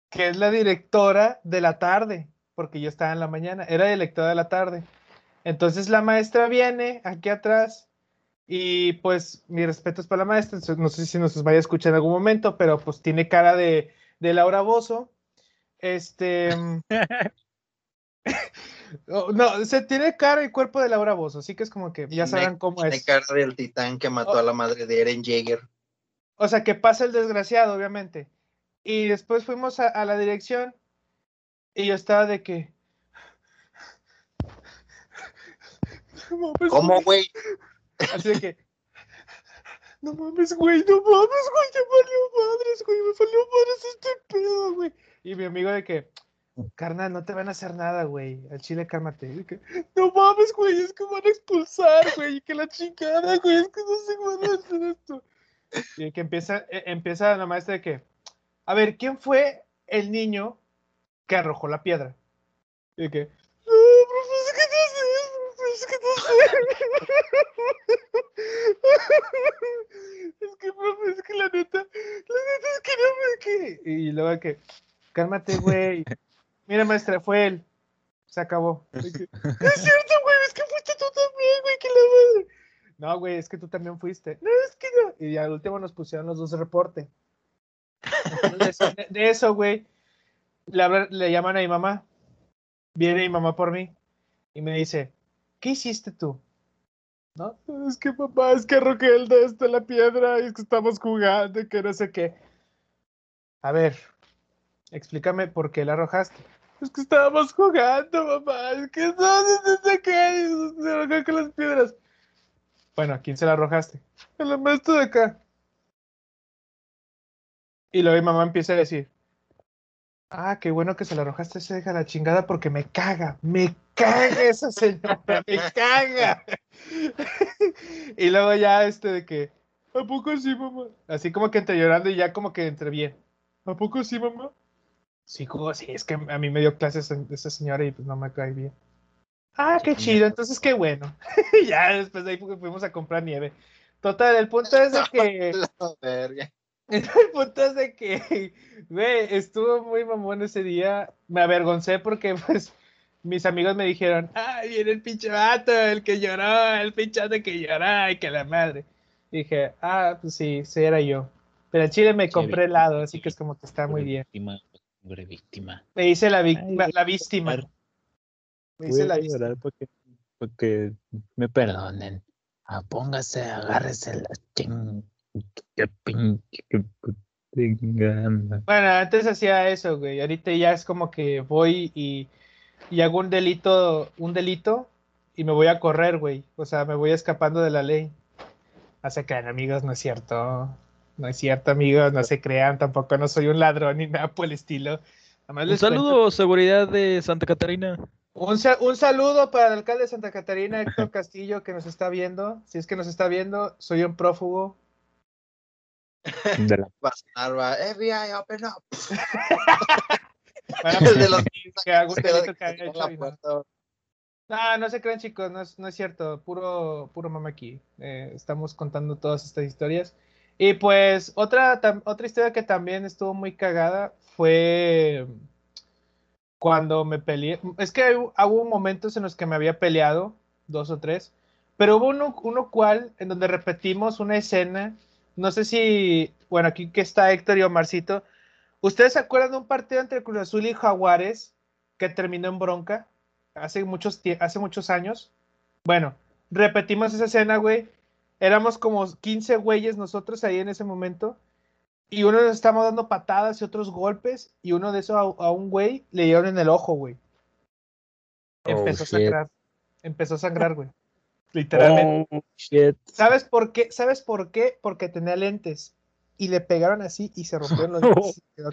Que es la directora de la tarde porque yo estaba en la mañana, era directora de la tarde. Entonces la maestra viene aquí atrás y pues mi respeto es para la maestra, no sé si nos vaya a escuchar en algún momento, pero pues tiene cara de, de Laura Bozo. Este... oh, no, se tiene cara y cuerpo de Laura Bozo, así que es como que ya Tiene- sabrán cómo Tiene es. cara del titán que mató Oh. a la madre de Eren Jaeger. O sea, que pasa el desgraciado, obviamente. Y después fuimos a, a la dirección y yo estaba de que... No mames, ¿Cómo, güey? Así de que. No mames, güey, no mames, güey, ya valió madres, güey, me valió madres este pedo, güey. Y mi amigo de que, carnal, no te van a hacer nada, güey, al chile cálmate. Que, no mames, güey, es que van a expulsar, güey, y que la chingada, güey, es que no se van a hacer esto. Y de que empieza, e- empieza la maestra de que, a ver, ¿quién fue el niño que arrojó la piedra? Y que, no, profe, es que no sé, profe, es que profe, es que la neta, la neta es que no me que. Y luego que, cálmate, güey. Mira, maestra, fue él. Se acabó. Que, es cierto, güey, es que fuiste tú también, güey, que la madre. No, güey, es que tú también fuiste. No, es que no. Y al último nos pusieron los dos reporte. De eso- güey, le, llaman a mi mamá. Viene mi mamá por mí y me dice, ¿qué hiciste tú? No, es que papá, es que arrojé el de este la piedra y es que estamos jugando que no sé qué. A ver, explícame por qué la arrojaste. Es que estábamos jugando, papá. Es que no, sé qué. Se arrojó con las piedras. Bueno, ¿a quién se la arrojaste? A la maestra de acá. Y luego mi mamá empieza a decir, ah, qué bueno que se la arrojaste esa hija la chingada porque me caga, me caga esa señora, me caga. y luego ya este de que, ¿a poco sí, mamá? Así como que entre llorando y ya como que entre bien. ¿A poco sí, mamá? Sí, como sí, es que a mí me dio clases esa señora y pues no me cae bien. Ah, qué chido, entonces qué bueno. Ya después de ahí fu- fuimos a comprar nieve. Total, el punto es de que, La verga. el punto es de que, güey, estuvo muy mamón ese día. Me avergoncé porque pues mis amigos me dijeron, ay, viene el pinche vato, el que lloró, el pinche vato que lloró, y que la madre. dije, ah, pues sí, sí era yo. Pero en Chile me compré helado, así que es como que está muy bien. Víctima, hombre, víctima. Me hice la, vic- Ay, la víctima. Me hice la víctima. porque me perdonen. Ah, póngase, agárrese la ching. Qué pinche que tengan. Bueno, antes hacía eso, güey. Ahorita ya es como que voy y, y hago un delito, un delito y me voy a correr, güey. O sea, me voy escapando de la ley. No se crean, amigos, no es cierto. No es cierto, amigos, no se crean. Tampoco no soy un ladrón ni nada por el estilo. Un cuento- saludo, seguridad de Santa Catarina. Un, sa- un saludo para el alcalde de Santa Catarina, Héctor Castillo, que nos está viendo. Si es que nos está viendo, soy un prófugo. De la- Va a sonar, va, FBI, open up. Bueno, El de los que no. No, se crean, chicos, no es, no es cierto. Puro, puro mame aquí. Eh, estamos contando todas estas historias. Y pues, otra, tam- otra historia que también estuvo muy cagada fue cuando me peleé. Es que hu- hubo momentos en los que me había peleado, dos o tres, pero hubo uno, uno cual en donde repetimos una escena. No sé si, bueno, aquí que está Héctor y Omarcito. ¿Ustedes se acuerdan de un partido entre Cruz Azul y Jaguares que terminó en bronca? hace muchos, hace muchos años. Bueno, repetimos esa escena, güey. Éramos como 15 güeyes nosotros ahí en ese momento. Y uno nos estábamos dando patadas y otros golpes. Y uno de esos a, a un güey le dieron en el ojo, güey. Oh, Empezó a sangrar. Empezó a sangrar, güey. Literalmente. Oh, shit. ¿Sabes por qué? ¿Sabes por qué? Porque tenía lentes. Y le pegaron así y se rompieron los lentes. y quedó.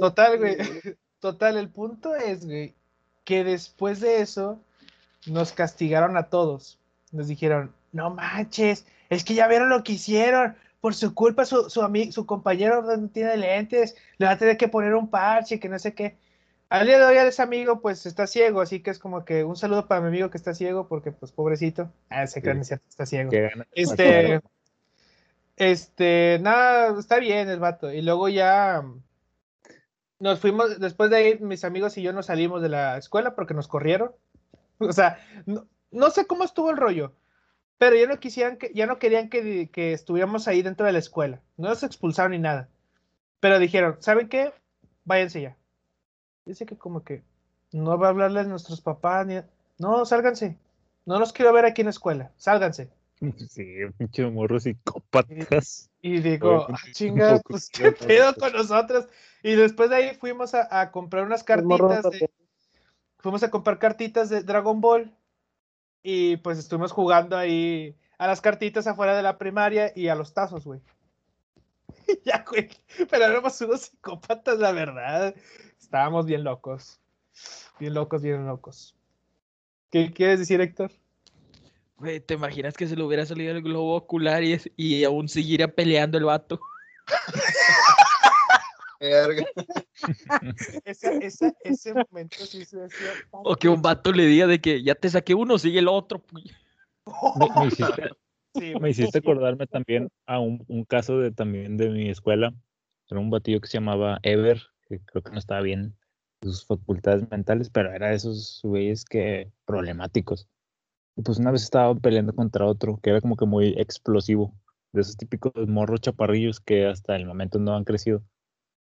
Total, güey. Total, el punto es, güey, que después de eso nos castigaron a todos. Nos dijeron, no manches, es que ya vieron lo que hicieron. Por su culpa, su, su, su compañero no tiene lentes, le va a tener que poner un parche, que no sé qué. Al día de hoy, a ese amigo, pues está ciego, así que es como que un saludo para mi amigo que está ciego, porque, pues, pobrecito. Ah, se crean, cierto, está ciego. Este, este, nada, está bien el vato. Y luego ya nos fuimos, después de ahí, mis amigos y yo nos salimos de la escuela porque nos corrieron. O sea, no, no sé cómo estuvo el rollo, pero ya no quisieran que, ya no querían que, que estuviéramos ahí dentro de la escuela. No nos expulsaron ni nada. Pero dijeron, ¿saben qué? Váyanse ya. Dice que como que no va a hablarles a nuestros papás ni a- No, sálganse. No los quiero ver aquí en la escuela. Sálganse. Sí, pinche morros psicópatas. Y digo, Oye, ah, chinga, pues qué pedo con nosotros. Y después de ahí fuimos a, a comprar unas cartitas. de- fuimos a comprar cartitas de Dragon Ball. Y pues estuvimos jugando ahí a las cartitas afuera de la primaria y a los tazos, güey. ya, güey. Pero éramos unos psicópatas, la verdad. Estábamos bien locos. Bien locos, bien locos. ¿Qué quieres decir, Héctor? Güey, ¿te imaginas que se le hubiera salido el globo ocular y, es- y aún siguiera peleando el vato? Verga. Ese, ese, ese momento sí se decía. O que un vato le diga de que ya te saqué uno, sigue el otro. puy". Me, me hiciste, Sí, me hiciste acordarme también a un, un caso de también de mi escuela. Era un batillo que se llamaba Ever, que creo que no estaba bien sus facultades mentales, pero era de esos güeyes que problemáticos. Y pues una vez estaba peleando contra otro que era como que muy explosivo, de esos típicos morros chaparrillos que hasta el momento no han crecido.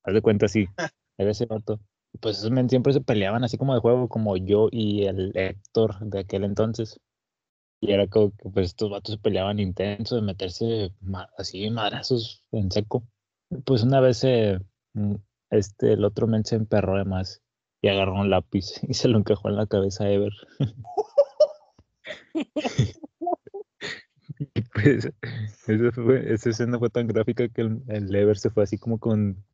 Haz de cuenta, sí, era ese vato. Y Pues esos men siempre se peleaban así como de juego, como yo y el Héctor de aquel entonces. Y era como que pues estos vatos se peleaban intenso de meterse así madrazos en seco. Pues una vez mm, este, el otro men se emperró de más y agarró un lápiz y se lo encajó en la cabeza a Ever. Y pues esa, fue- esa escena fue tan gráfica que el, el Ever se fue así como con,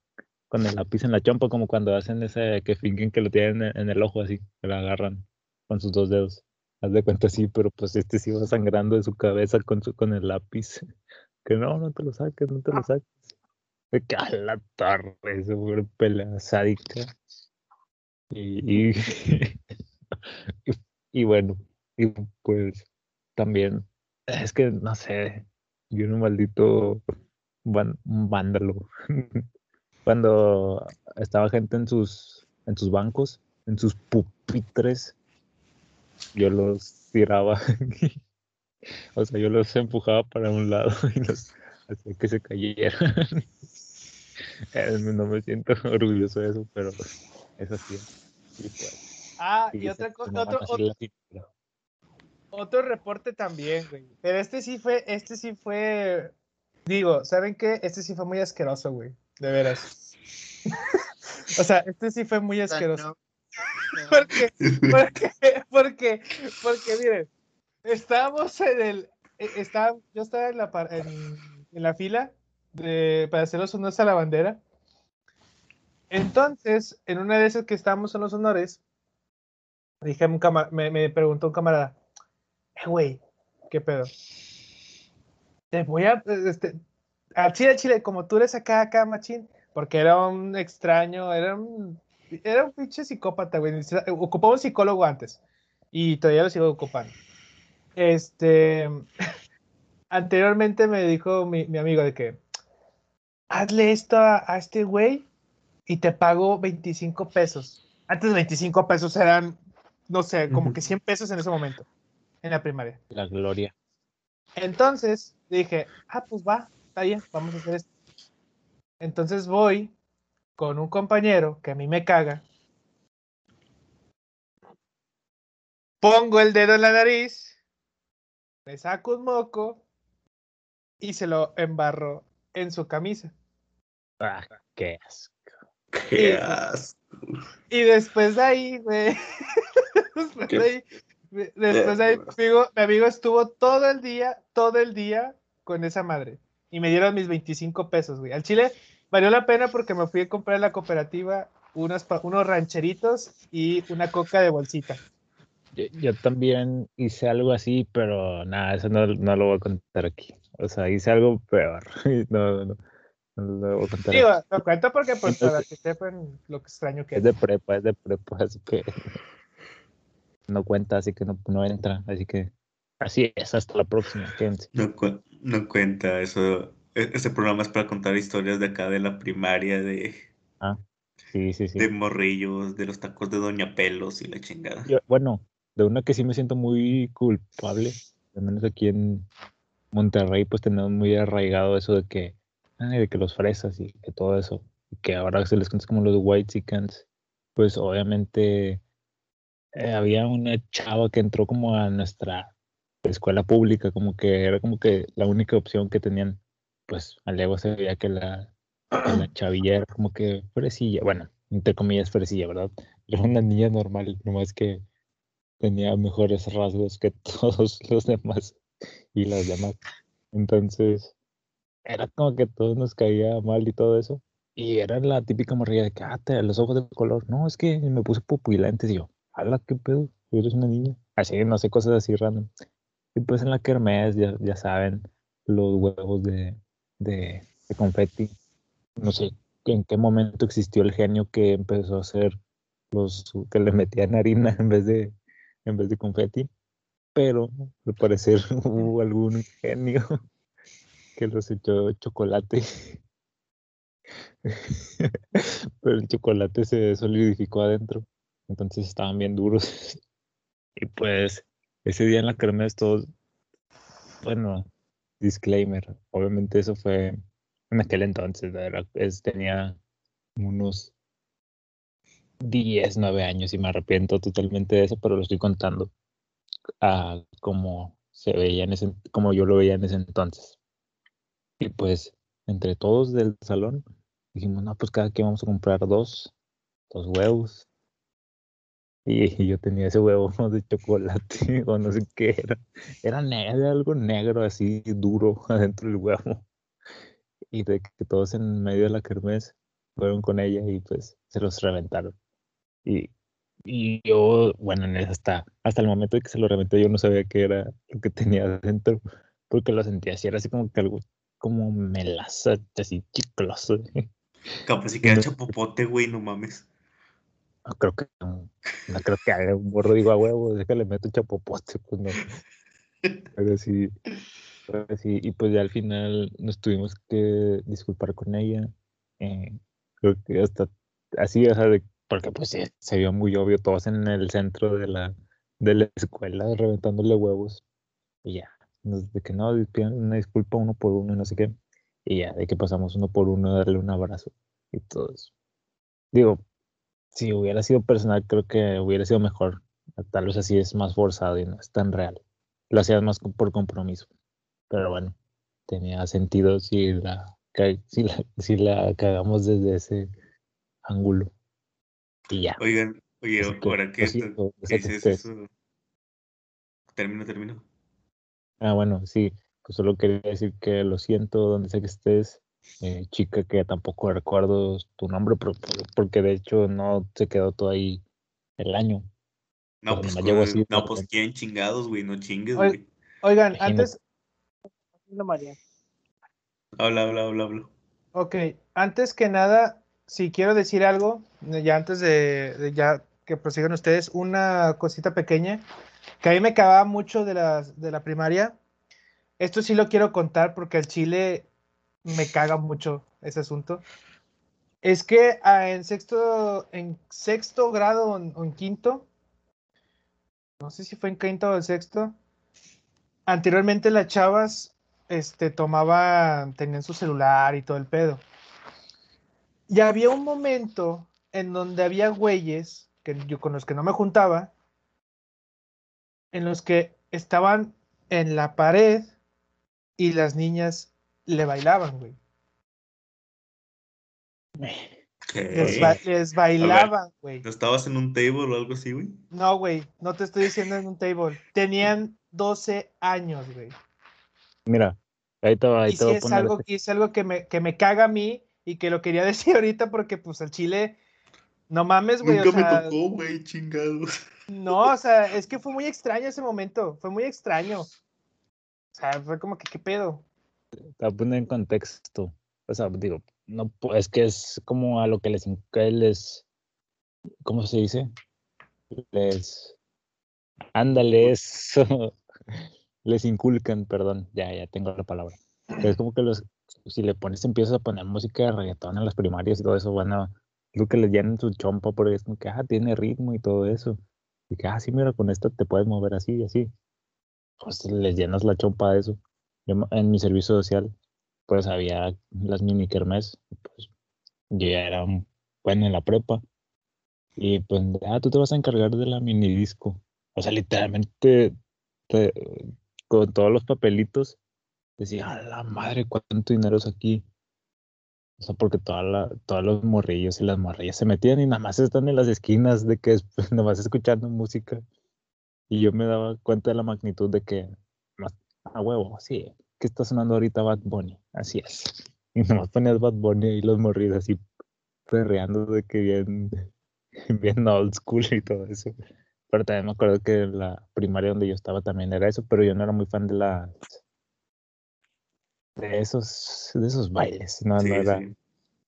con el lápiz en la chompa, como cuando hacen ese que fingen que lo tienen en, en el ojo así, que lo agarran con sus dos dedos. Haz de cuenta así, pero pues este sí iba sangrando de su cabeza con, su, con el lápiz. Que no, no te lo saques, no te lo saques. De que a la torre, esa fue pelea sádica. Y, y, y, y bueno, y pues también, es que no sé, yo un maldito van- un vándalo. Cuando estaba gente en sus, en sus bancos en sus pupitres, yo los tiraba. o sea, yo los empujaba para un lado y los hacía que se cayeran. Eh, no me siento orgulloso de eso, pero es así. Y pues, Ah, y se otra cosa, otro, otro, otro reporte también, güey. Pero este sí fue, este sí fue, digo, ¿saben qué? Este sí fue muy asqueroso, güey. De veras. o sea, este sí fue muy O sea, asqueroso. Porque, porque, porque, porque, miren, estábamos en el, eh, estaba, yo estaba en la, en, en la fila para hacer los honores a la bandera. Entonces, en una de esas que estábamos en los honores, dije a un cama- me, me preguntó un camarada, eh, güey, ¿qué pedo? Te voy a, este, al chile, chile, como tú eres acá, acá, machín, porque era un extraño, era un, era un pinche psicópata, güey. Ocupaba un psicólogo antes y todavía lo sigo ocupando. Este, anteriormente me dijo mi, mi amigo de que hazle esto a, a este güey y te pago 25 pesos. Antes 25 pesos eran, no sé, como que 100 pesos en ese momento, en la primaria. La gloria. Entonces dije, ah, pues va, está bien, vamos a hacer esto. Entonces voy con un compañero que a mí me caga. Pongo el dedo en la nariz, le saco un moco y se lo embarro en su camisa. Ah, qué asco. Qué asco. Y después de ahí, güey, después ¿Qué? de ahí, de- después de ahí, mi amigo, mi amigo estuvo todo el día, todo el día con esa madre. Y me dieron mis 25 pesos, güey. Al chile valió la pena porque me fui a comprar en la cooperativa unos, unos rancheritos y una coca de bolsita. Yo, yo también hice algo así, pero nada, eso no, no lo voy a contar aquí. O sea, hice algo peor. No, no, no, no lo voy a contar Digo, aquí. lo cuento porque pues para que sepan lo que extraño que Es es. de prepa, es de prepa, así que no cuenta, así que no, no entra. Así que así es, hasta la próxima. No, cu- no cuenta eso. Este programa es para contar historias de acá de la primaria, de, Sí, sí, sí. de morrillos, de los tacos de Doña Pelos y la chingada. Yo- bueno, de una que sí me siento muy culpable, al menos aquí en Monterrey, pues tenemos muy arraigado eso de que, ay, de que los fresas y que todo eso, y que ahora se les conoce como los white chickens, pues obviamente eh, había una chava que entró como a nuestra escuela pública, como que era como que la única opción que tenían, pues al ego se veía que la, la chavilla era como que fresilla, bueno, entre comillas fresilla, ¿verdad? Era una niña normal, nomás que tenía mejores rasgos que todos los demás y las demás. Entonces, era como que todos nos caía mal y todo eso. Y era la típica morrilla de que, ah, te- los ojos de color. No, es que me puse pupilentes. Y yo, ala, qué pedo, eres una niña. Así, no sé, cosas así random. Y pues en la kermés, ya, ya saben, los huevos de, de, de confeti. No sé en qué momento existió el genio que empezó a hacer los que le metían harina en vez de en vez de confeti, pero al parecer hubo algún genio que los echó chocolate. pero el chocolate se solidificó adentro, entonces estaban bien duros. y pues ese día en la kermés todos, bueno, disclaimer, obviamente eso fue en aquel entonces, es- tenía unos 10, 9 años y me arrepiento totalmente de eso, pero lo estoy contando a como se veía en ese, como yo lo veía en ese entonces. Y pues entre todos del salón dijimos, no, pues cada quien vamos a comprar dos, dos huevos. Y, yo tenía ese huevo de chocolate o no sé qué era. Era negro, algo negro así duro adentro del huevo. Y de que todos en medio de la kermés fueron con ella y pues se los reventaron. Y, y yo, bueno, hasta, hasta el momento de que se lo reventé, yo no sabía qué era lo que tenía adentro, porque lo sentía así, era así como que algo, como melaza, así chicloso. Capaz si queda chapopote, güey, no mames. No creo que, no, creo que haga un borro, digo, a huevo, déjale meto chapopote, pues no. Sí, y pues ya al final nos tuvimos que disculpar con ella. eh, creo que hasta así, de porque pues sí, se vio muy obvio, todos en el centro de la, de la escuela reventándole huevos. Y ya, de que no, una disculpa uno por uno y no sé qué. Y ya, de que pasamos uno por uno darle un abrazo y todo. Digo, si hubiera sido personal, creo que hubiera sido mejor. Tal vez así es más forzado y no es tan real. Lo hacías más por compromiso. Pero bueno, tenía sentido si la, si la, si la cagamos desde ese ángulo. Y ya. Oigan, oye, Así ahora que, que dices eso. Termino, termino. Ah, bueno, sí, pues solo quería decir que lo siento donde sea que estés, eh, chica, que tampoco recuerdo tu nombre, pero- porque de hecho no se quedó todo ahí el año. No, pues, con- así no, pues quién chingados, güey, no chingues, güey. Oigan, Imagínate. antes, Hola, María. Habla, habla, habla, habla. ok, antes que nada, si quiero decir algo, ya antes de, de ya que prosigan ustedes, una cosita pequeña que a mí me cagaba mucho de la, de la primaria. Esto sí lo quiero contar porque al chile me caga mucho ese asunto. Es que ah, en sexto, en sexto grado o en, quinto, no sé si fue en quinto o en sexto, anteriormente las chavas este, tomaban, tenían su celular y todo el pedo. Y había un momento en donde había güeyes que yo con los que no me juntaba, en los que estaban en la pared y las niñas le bailaban, güey. Les, ba- ¿Qué? les bailaban, güey. ¿No estabas en un table o algo así, güey? No, güey, no te estoy diciendo en un table. Tenían 12 años, güey. Mira, ahí te, va- ahí Y te sí voy a es poner algo, este- y es algo que me, que me caga a mí y que lo quería decir ahorita porque pues al chile, no mames, güey. Nunca o sea, me tocó, güey, chingados. No, o sea, es que fue muy extraño ese momento, fue muy extraño. O sea, fue como que, ¿qué pedo? A poner en contexto. O sea, digo, no, es que es como a lo que les, que les, ¿cómo se dice? Les, ándale, eso, les inculcan, perdón, ya, ya tengo la palabra. Es como que los, si le pones, empiezas a poner música de reggaetón en las primarias y todo eso, van a, lo que les llenan su chompa, porque es como que, ah, tiene ritmo y todo eso. Y que, ah, sí, mira, con esto te puedes mover así y así. Pues les llenas la chompa de eso. Yo en mi servicio social, pues había las mini kermés, pues yo ya era un- bueno en la prepa. Y pues, ah, tú te vas a encargar de la mini disco. O sea, literalmente, te- con todos los papelitos, decía, a la madre, cuánto dinero es aquí. O sea, porque toda la, todos los morrillos y las morrillas se metían y nada más están en las esquinas de que después nada más escuchando música. Y yo me daba cuenta de la magnitud de que, a huevo, sí, que está sonando ahorita Bad Bunny, así es. Y nomás ponías Bad Bunny y los morrillos así perreando de que bien, bien old school y todo eso. Pero también me acuerdo que en la primaria donde yo estaba también era eso, pero yo no era muy fan de las de esos, de esos bailes, no, Sí, no era sí.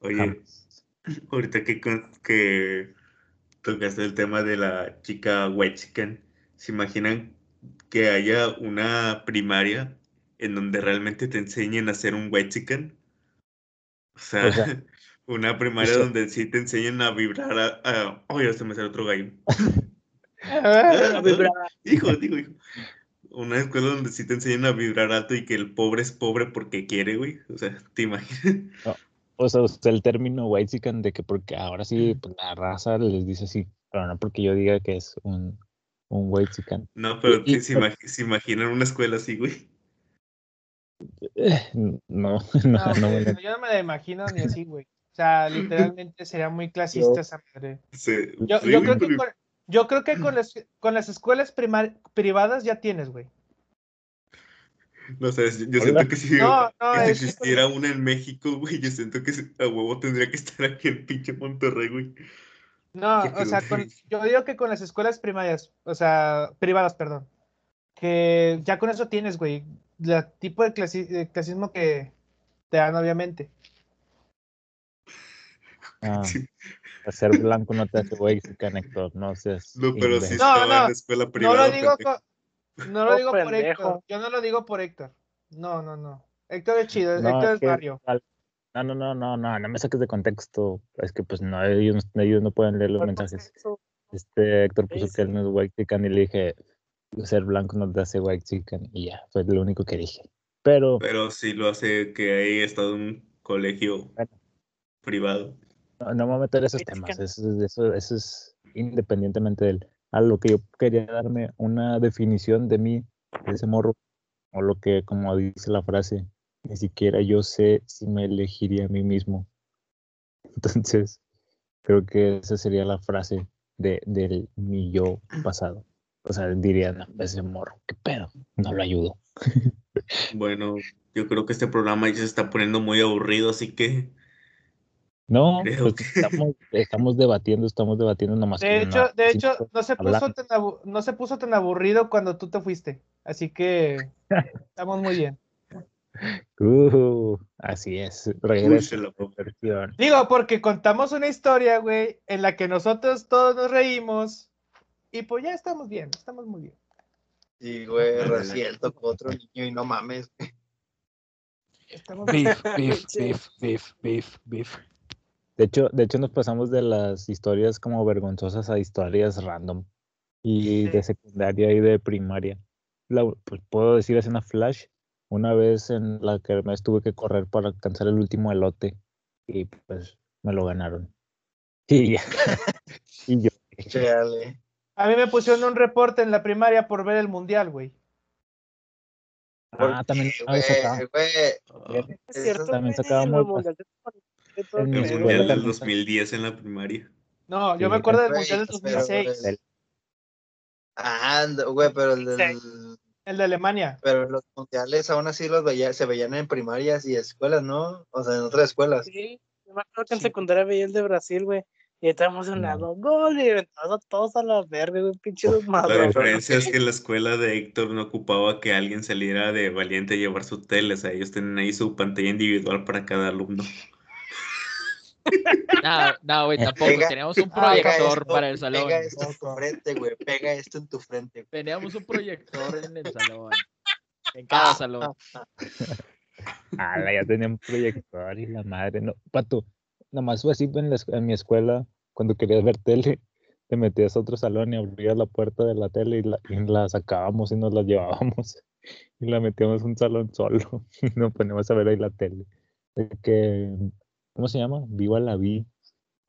Oye, jamás. ahorita que, que tocaste el tema de la chica white chicken, ¿se imaginan que haya una primaria en donde realmente te enseñen a hacer un white chicken? O sea, O sea, una primaria sea- donde sí te enseñan a vibrar a... a- oh, ya se me sale otro gallo. A vibrar. Hijo, digo, hijo. Una escuela donde sí te enseñan a vibrar alto y que el pobre es pobre porque quiere, güey. O sea, ¿te imaginas? O sea, el término whitezican de que porque ahora sí pues, la raza les dice así, pero no porque yo diga que es un, un whitezican. No, pero Y- se, imag- se imaginan una escuela así, güey. Eh, No, no, No, no, güey, me no, yo no me la imagino ni así, güey. O sea, literalmente sería muy clasista esa madre. Yo, sí, yo güey, creo que con, yo creo que con las, con las escuelas primar- privadas ya tienes, güey. No sé, yo, siento que si, No, no, que si que- existiera una en México, güey, yo siento que a huevo tendría que estar aquí en pinche Monterrey, güey. No, o sea, no con- yo digo que con las escuelas primarias, o sea, privadas, perdón, que ya con eso tienes, güey, el tipo de clasi- de clasismo que te dan, obviamente. Ah, Sí. ser blanco no te hace whitezican, Héctor, no seas No, pero sí imbécil. No, en no, la escuela No privada. lo digo, no lo Oh, digo por Héctor, yo no lo digo por Héctor. No, no, no. Héctor es chido, No, Héctor es barrio. al- No, no, no, no, no, no me saques de contexto. Es que pues no, ellos, ellos no pueden leer los mensajes. Este Héctor puso Sí, que él no es white chicken y le dije, ser blanco no te hace white chicken y ya, fue lo único que dije. Pero Pero sí lo hace que haya estado en un colegio Bueno. privado. no, no me voy a meter esos temas, eso, eso, eso es independientemente de él. A lo que yo quería darme una definición de mí, de ese morro, o lo que, como dice la frase, ni siquiera yo sé si me elegiría a mí mismo. Entonces, creo que esa sería la frase de, del mi yo pasado. O sea, diría, no, ese morro, qué pedo, no lo ayudo. Bueno, yo creo que este programa ya se está poniendo muy aburrido, así que No, Creo pues, que- estamos, estamos debatiendo, estamos debatiendo nomás. De que hecho, no- de hecho, no se puso tan abu- no se puso tan aburrido cuando tú te fuiste. Así que estamos muy bien. Uh, así es, regresa Úsela, la versión. Digo, porque contamos una historia, güey, en la que nosotros todos nos reímos. Y pues ya estamos bien, estamos muy bien. Y, güey, Raciel tocó otro niño y no mames. Estamos. Beef, beef, Sí. beef, beef, beef, beef. De hecho, de hecho nos pasamos de las historias como vergonzosas a historias random. Y de secundaria y de primaria. La- pues, puedo decir así una flash. Una vez en la que me tuve que correr para alcanzar el último elote. Y pues me lo ganaron. Y ya. y yo. Chale. A mí me pusieron un reporte en la primaria por ver el mundial, güey. Ah, también Es cierto, también sacaba el muy mundial el mundial del también. 2010 en la primaria. No, yo Sí, me acuerdo del mundial del pero, 2006, güey, Ah, güey, pero el del, el de Alemania. pero los mundiales aún así los veía, se veían en primarias y escuelas, ¿no? O sea, en otras escuelas. Sí, yo me acuerdo que en secundaria veía el de Brasil, güey. Y estaba emocionado. Gol y aventado todos a la verga, güey. Pinche La desmadre. diferencia es que la escuela de Héctor no ocupaba que alguien saliera de valiente a llevar su tele, o sea, ellos tienen ahí su pantalla individual para cada alumno. No, no, güey, tampoco. Pega- Teníamos un proyector esto- para el salón. Pega esto en tu frente, güey. Pega esto en tu frente. Teníamos un proyector en el salón. En cada salón. Ala, ya tenía un proyector y la madre. No, Pato, nomás fue así en, la en mi escuela, cuando querías ver tele, te metías a otro salón y abrías la puerta de la tele y la, y la sacábamos y nos la llevábamos y la metíamos en un salón solo y nos poníamos a ver ahí la tele. De que, ¿cómo se llama? Viva la vi.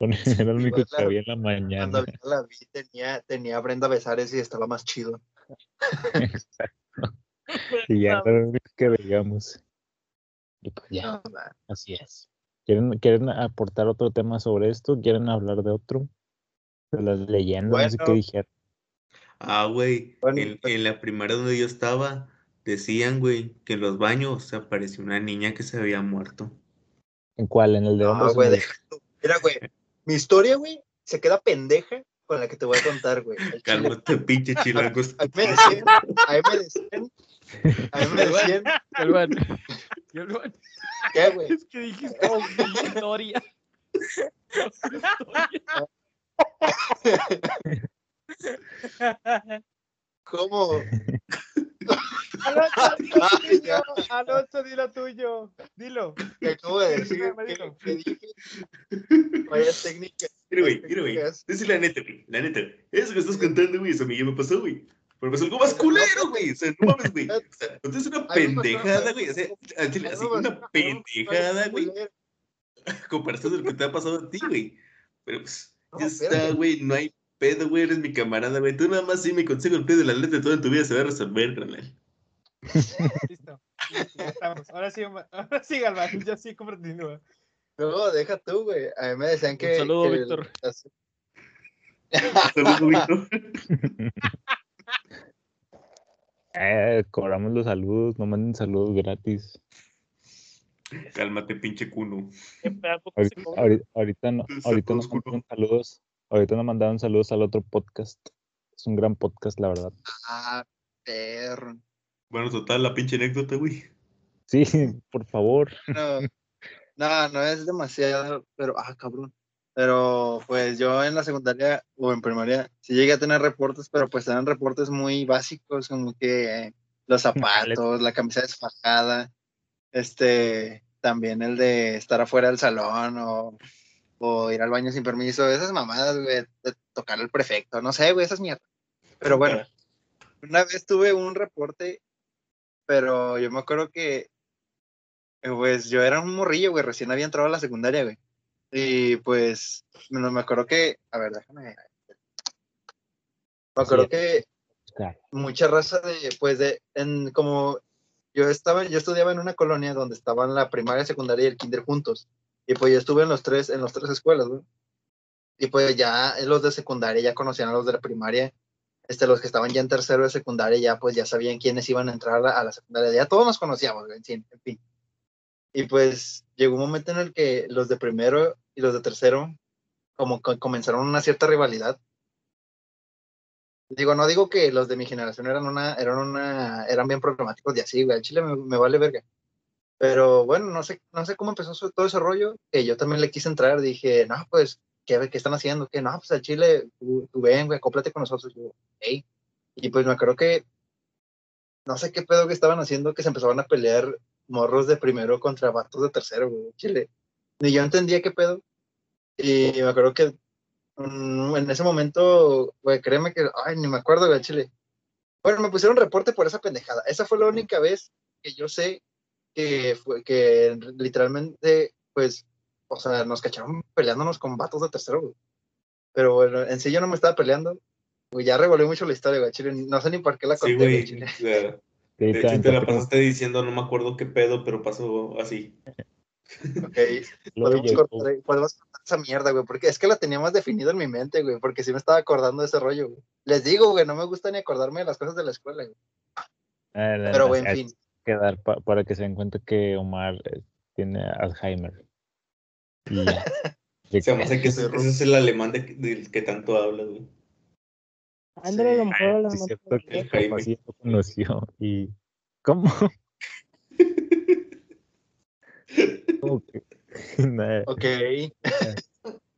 Era lo único Viva que había en la Cuando mañana. vi la vi tenía, tenía a Brenda Besares y estaba más chido. Y ya era lo único que veíamos. Y pues ya. No. Así es. ¿Quieren, ¿Quieren aportar otro tema sobre esto? ¿Quieren hablar de otro? De las leyendas, no sé qué Bueno. dijeron. Ah, güey, Bueno, en, pues- en la primaria donde yo estaba, decían, güey, que en los baños apareció una niña que se había muerto. ¿En cuál? ¿En el de No, hombres? o güey. Mira, güey. Mi historia, güey, se queda pendeja con la que te voy a contar, güey. Cálmate, pinche chilango. A mí me decían, a mí me decían, a mí me decían, ¿qué, güey? es que dijiste oh, mi historia. Mi historia. ¿Cómo? Alonso, dilo Ay, ya. tuyo. Alonso, dilo tuyo. Dilo. ¿Qué acabo de decir? Dígame, ¿Qué, dilo. qué dije? Vaya técnica. Mira, güey, mira, güey. Decir la neta, güey, la neta. Eso que estás contando, güey, eso a mí ya me pasó, güey. Pero es algo más culero, güey. O sea, no mames, güey. O sea, no es una pendejada, güey. O sea, así, una pendejada, güey. Comparación de lo que te ha pasado a ti, güey. Pero pues, ya está, güey. No hay pedo, güey. Eres mi camarada, güey. Tú nada más sí me consigo el pedo de la letra toda tu vida se va a resolver, carnal. Listo. Listo, ya estamos. Ahora sí, ahora sí, Galván. Ya sí, continúa. No, deja tú, güey. A mí me decían que. saludo, que Víctor. las- Saludos, Víctor. Eh, cobramos los saludos, no manden saludos gratis. Cálmate, pinche cuno. ¿Qué pedo? ¿A poco se Ahorita, ahorita, ahorita no, ahorita mandaron saludos. Ahorita nos mandaron saludos al otro podcast. Es un gran podcast, la verdad. Ah, perro. Bueno, total, la pinche anécdota, güey. Sí, por favor. No, no, no es demasiado, pero, ah, cabrón. Pero pues yo en la secundaria o en primaria sí llegué a tener reportes, pero pues eran reportes muy básicos, como que los zapatos, la camisa desfajada, este, también el de estar afuera del salón o, o ir al baño sin permiso, esas mamadas, güey, de tocar al prefecto, no sé, güey, esas mierdas. Pero bueno, una vez tuve un reporte, pero yo me acuerdo que, pues yo era un morrillo, güey, recién había entrado a la secundaria, güey. Y pues, no me acuerdo que, a ver, déjame. Me acuerdo Sí. que Claro. mucha raza de, pues de, en como yo estaba, yo estudiaba en una colonia donde estaban la primaria, secundaria y el kinder juntos. Y pues yo estuve en los tres, en los tres escuelas. Y pues ya los de secundaria ya conocían a los de la primaria. Este, los que estaban ya en tercero de secundaria ya pues ya sabían quiénes iban a entrar a la, secundaria. Ya todos nos conocíamos, en fin, en fin. Y pues llegó un momento en el que los de primero y los de tercero como comenzaron una cierta rivalidad. Digo, no digo que los de mi generación eran una, eran una, eran bien problemáticos y así, güey, al chile me, me vale verga. Pero bueno, no sé, no sé cómo empezó todo ese rollo, que yo también le quise entrar, dije, no, pues, ¿qué, qué están haciendo? Que no, pues al chile, tú, tú ven, güey, acóplate con nosotros. Yo. Y pues me acuerdo que, no sé qué pedo que estaban haciendo, que se empezaban a pelear morros de primero contra vatos de tercero, güey, chile. Ni yo entendía qué pedo. Y me acuerdo que mm, en ese momento, güey, créeme que, ay, ni me acuerdo, güey, chile. Bueno, me pusieron reporte por esa pendejada. Esa fue la única vez que yo sé que fue que literalmente, pues, o sea, nos cacharon peleándonos con vatos de tercero, güey. Pero bueno, en sí yo no me estaba peleando. Güey, ya revolví mucho la historia, güey, chile. No sé ni por qué la Sí, conté, güey. güey, chile. o sea, Sí, De te hecho, te la pasaste diciendo, no me acuerdo qué pedo, pero pasó así. Ok, luego podemos cortar, podemos cortar esa mierda, güey, porque es que la tenía más definido en mi mente, güey, porque sí me estaba acordando de ese rollo, güey. Les digo, güey, no me gusta ni acordarme de las cosas de la escuela, güey. Ah, no, Pero, no, güey, en fin. Que dar pa- para que se den cuenta que Omar eh, tiene Alzheimer. Y. De Se me que- hace que ese, ese es el alemán de- del que tanto hablas, güey. Ándale, lo mejor a lo sí, es mejor cierto que el el Jaime. papá sí lo conoció. Y. ¿Cómo? ¿Cómo que? Nada. Ok,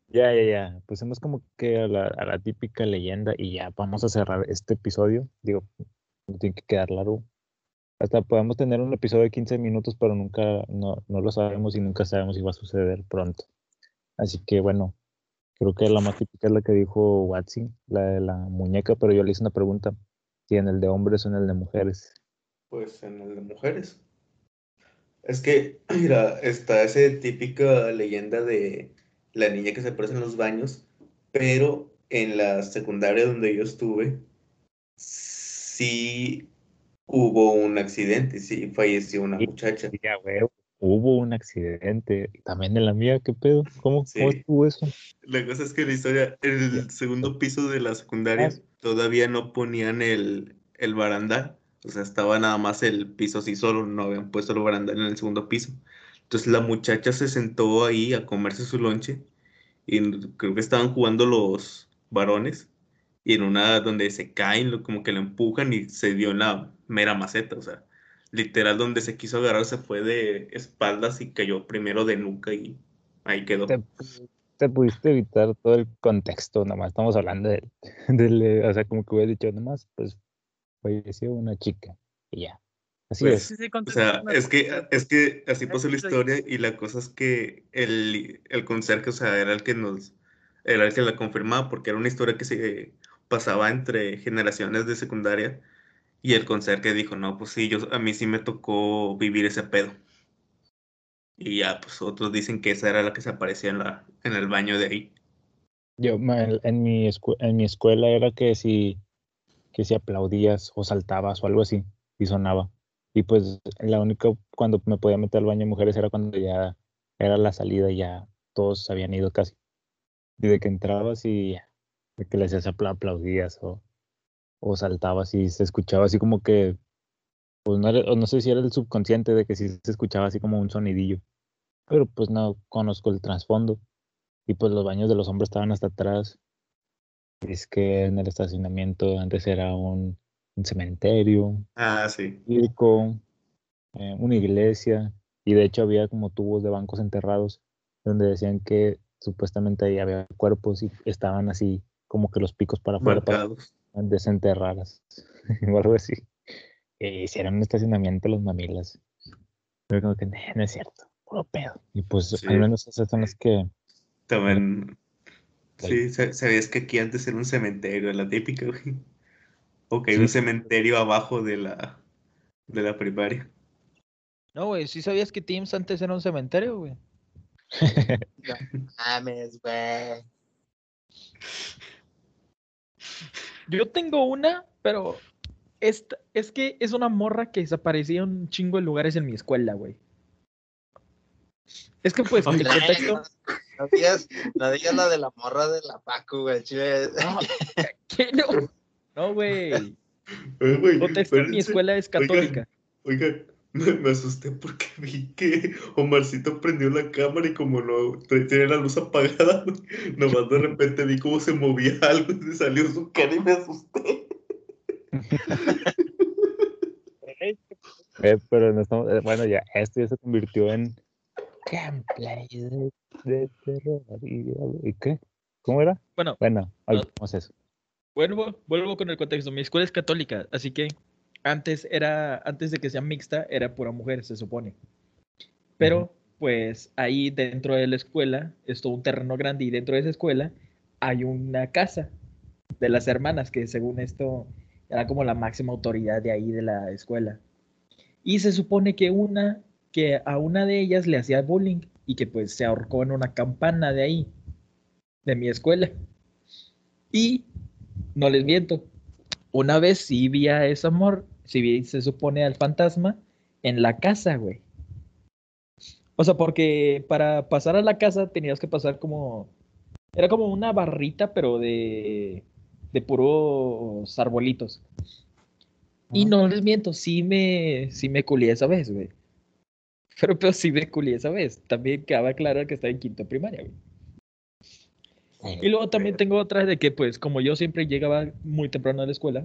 Ya, ya, ya. Pusimos como que a la, a la típica leyenda y ya vamos a cerrar este episodio. Digo, no tiene que quedar largo. Hasta podemos tener un episodio de 15 minutos, pero nunca, no, no lo sabemos y nunca sabemos si va a suceder pronto. Así que bueno, creo que la más típica es la que dijo Watson, la de la muñeca, pero yo le hice una pregunta, si en el de hombres o en el de mujeres. Pues en el de mujeres. Es que, mira, está esa típica leyenda de la niña que se aparece en los baños, pero en la secundaria donde yo estuve, sí hubo un accidente, sí falleció una Sí. muchacha. Ya, güey, hubo un accidente. También en la mía, ¿qué pedo? ¿Cómo, Sí. ¿cómo estuvo eso? La cosa es que la historia, en el segundo piso de la secundaria, Ah. todavía no ponían el, el barandal. O sea, estaba nada más el piso así solo, no habían puesto el barandal en el segundo piso. Entonces la muchacha se sentó ahí a comerse su lonche y creo que estaban jugando los varones y en una donde se caen, como que la empujan y se dio en la mera maceta. O sea, literal donde se quiso agarrar se fue de espaldas y cayó primero de nuca y ahí quedó. Te, te pudiste evitar todo el contexto, nomás estamos hablando del, del, eh, o sea, como que hubiera dicho, nomás, pues falleció una chica y ya. Así Pues, Sí, sí, O sea, es que, es que así pasó la historia y la cosa es que el, el conserje, o sea, era el que nos, era el que la confirmaba porque era una historia que se pasaba entre generaciones de secundaria y el conserje dijo, no, pues sí, yo, a mí sí me tocó vivir ese pedo. Y ya, pues otros dicen que esa era la que se aparecía en la, en el baño de ahí. Yo, en, mi escue- en mi escuela era que si, que si aplaudías o saltabas o algo así, y sonaba. Y pues la única, cuando me podía meter al baño de mujeres era cuando ya era la salida y ya todos habían ido casi. Y de que entrabas y de que le hacías apla- aplaudías o, o saltabas y se escuchaba así como que, pues no, era- no sé si era el subconsciente de que sí se escuchaba así como un sonidillo. Pero pues no conozco el trasfondo. Y pues los baños de los hombres estaban hasta atrás. Es que en el estacionamiento antes era un, un cementerio, Ah, sí. circo, eh, una iglesia, y de hecho había como tubos de bancos enterrados donde decían que supuestamente ahí había cuerpos y estaban así como que los picos para afuera para Marcados. Desenterrarlas o algo así. E hicieron un estacionamiento los mamilas. Pero como que "Nah, no es cierto. puro pedo. Y pues Sí. al menos esas son las que También. Sí, sa- sabías que aquí antes era un cementerio, la típica, güey. O que hay un cementerio abajo de la, de la primaria. No, güey, ¿sí sabías que Teams antes era un cementerio, güey? Mames, güey. Yo tengo una, pero esta, es que es una morra que desaparecía en un chingo de lugares en mi escuela, güey. Es que pues, el contexto... No digas, no digas la de la morra de la Paco, güey. chile. No, ¿qué no? No, güey. Eh, güey, Contexto, mi escuela es católica. Oiga, me, me asusté porque vi que Omarcito prendió la cámara y como no tenía la luz apagada, nomás de repente vi cómo se movía algo y se salió su cara y me asusté. Eh, pero no estamos, eh, bueno, ya, esto ya se convirtió en gameplay de, de terror. ¿Y, ¿y qué? ¿Cómo era? Bueno, Bueno, olvidemos eso. vuelvo, vuelvo con el contexto. Mi escuela es católica, así que antes era, antes de que sea mixta, era pura mujer, se supone. Pero, pues, ahí dentro de la escuela es todo un terreno grande y dentro de esa escuela hay una casa de las hermanas que según esto era como la máxima autoridad de ahí de la escuela. Y se supone que una, que a una de ellas le hacía bullying y que pues se ahorcó en una campana de ahí, de mi escuela. Y no les miento, una vez sí vi a ese amor, sí vi, se supone al fantasma, en la casa, güey. O sea, porque para pasar a la casa tenías que pasar como, era como una barrita, pero de, de puros arbolitos. Y no les miento, sí me, sí me culié esa vez, güey. Pero, pero sí me culié esa vez. También cabe aclarar que estaba en quinto primaria, güey. Y luego también tengo otra de que, pues, como yo siempre llegaba muy temprano a la escuela,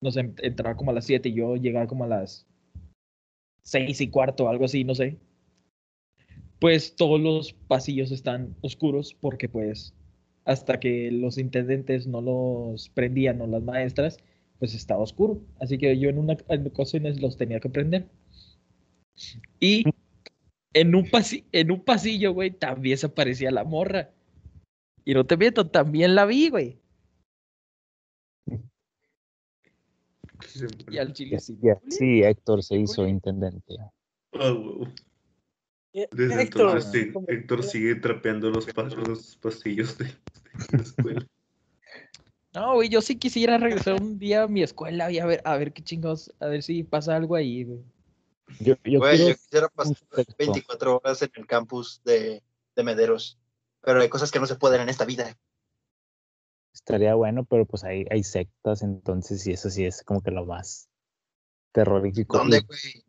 no sé, entraba como a las 7 y yo llegaba como a las 6 y cuarto, algo así, no sé. Pues todos los pasillos están oscuros porque, pues, hasta que los intendentes no los prendían o las maestras, pues estaba oscuro. Así que yo en una en los tenía que prender. Y en un, pasi- en un pasillo, güey, también se aparecía la morra. Y no te miento, también la vi, güey. Y al chile sí. Sí, Héctor se hizo intendente. Ah. Eh, Desde Héctor, entonces sí, Héctor sigue trapeando los, pas- los pasillos de, de la escuela. No, güey, yo sí quisiera regresar un día a mi escuela y a ver, a ver qué chingados, a ver si pasa algo ahí, güey. Yo, yo Güey, quiero yo quisiera pasar un texto. 24 horas en el campus de, de Mederos. Pero hay cosas que no se pueden en esta vida. Estaría bueno, pero pues hay, hay sectas, entonces, y eso sí es como que lo más terrorífico. ¿Dónde, güey?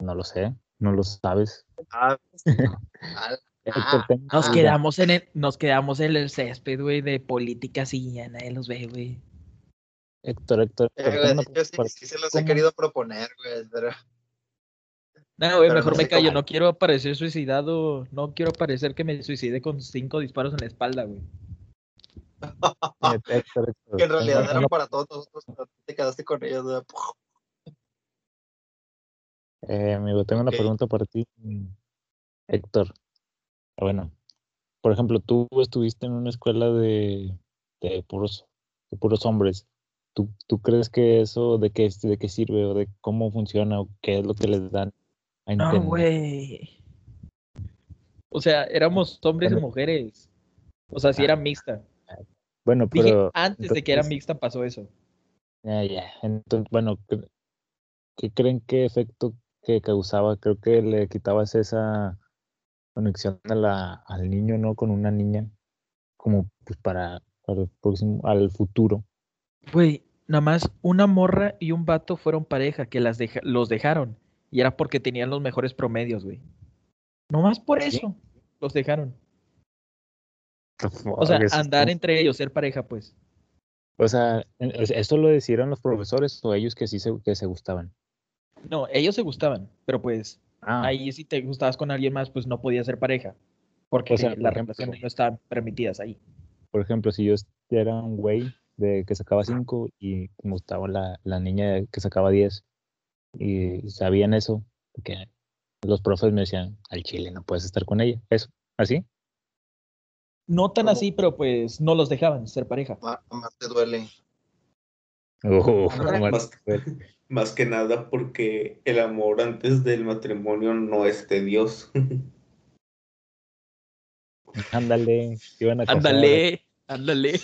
No lo sé, no lo sabes. Ah, ah, Héctor, Ah, tengo Nos quedamos en el, nos quedamos en el césped, güey, de políticas y ya nadie los ve, güey. Héctor, Héctor, eh, güey, yo sí, sí se los ¿Cómo? he querido proponer, güey, pero No, güey, Pero mejor no me callo, cómo. no quiero aparecer suicidado, no quiero parecer que me suicide con cinco disparos en la espalda, güey. para ti. Héctor, Héctor, que en realidad eran para todos nosotros, pero te quedaste con ellos, güey. eh, amigo, tengo una pregunta para ti, mm, Héctor. Ah, Bueno, por ejemplo, tú estuviste en una escuela de, de puros, de puros hombres. ¿Tú, ¿Tú crees que eso de qué, de qué sirve o de cómo funciona o qué es lo que les dan a No, entender? güey. O sea, éramos hombres y mujeres. O sea, si Ah. era mixta. Bueno, Dije, pero antes de que era mixta pasó eso. Ya, ya. Entonces, bueno, ¿qué, qué creen qué efecto que causaba? Creo que le quitabas esa conexión a la, al niño, ¿no? Con una niña, como pues para, para el próximo, al futuro. Güey, nada más una morra y un vato fueron pareja que las deja- los dejaron. Y era porque tenían los mejores promedios, güey. Nomás por eso los dejaron. O sea, andar entre ellos, ser pareja, pues. O sea, ¿esto lo decidieron los profesores o ellos que sí se, que se gustaban? No, ellos se gustaban, pero pues Ah, ahí si te gustabas con alguien más, pues no podía ser pareja. Porque O sea, por las ejemplo- relaciones no estaban permitidas ahí. por ejemplo, si yo era un güey de que sacaba 5 y me gustaba la, la niña que sacaba 10 y sabían eso, que los profes me decían, al chile no puedes estar con ella. Eso, así. No tan ¿Cómo? así, pero pues no los dejaban ser pareja. Más te duele. Oh, Más, más que nada porque el amor antes del matrimonio no es de Dios. ándale, te iban a casar. Ándale, ándale.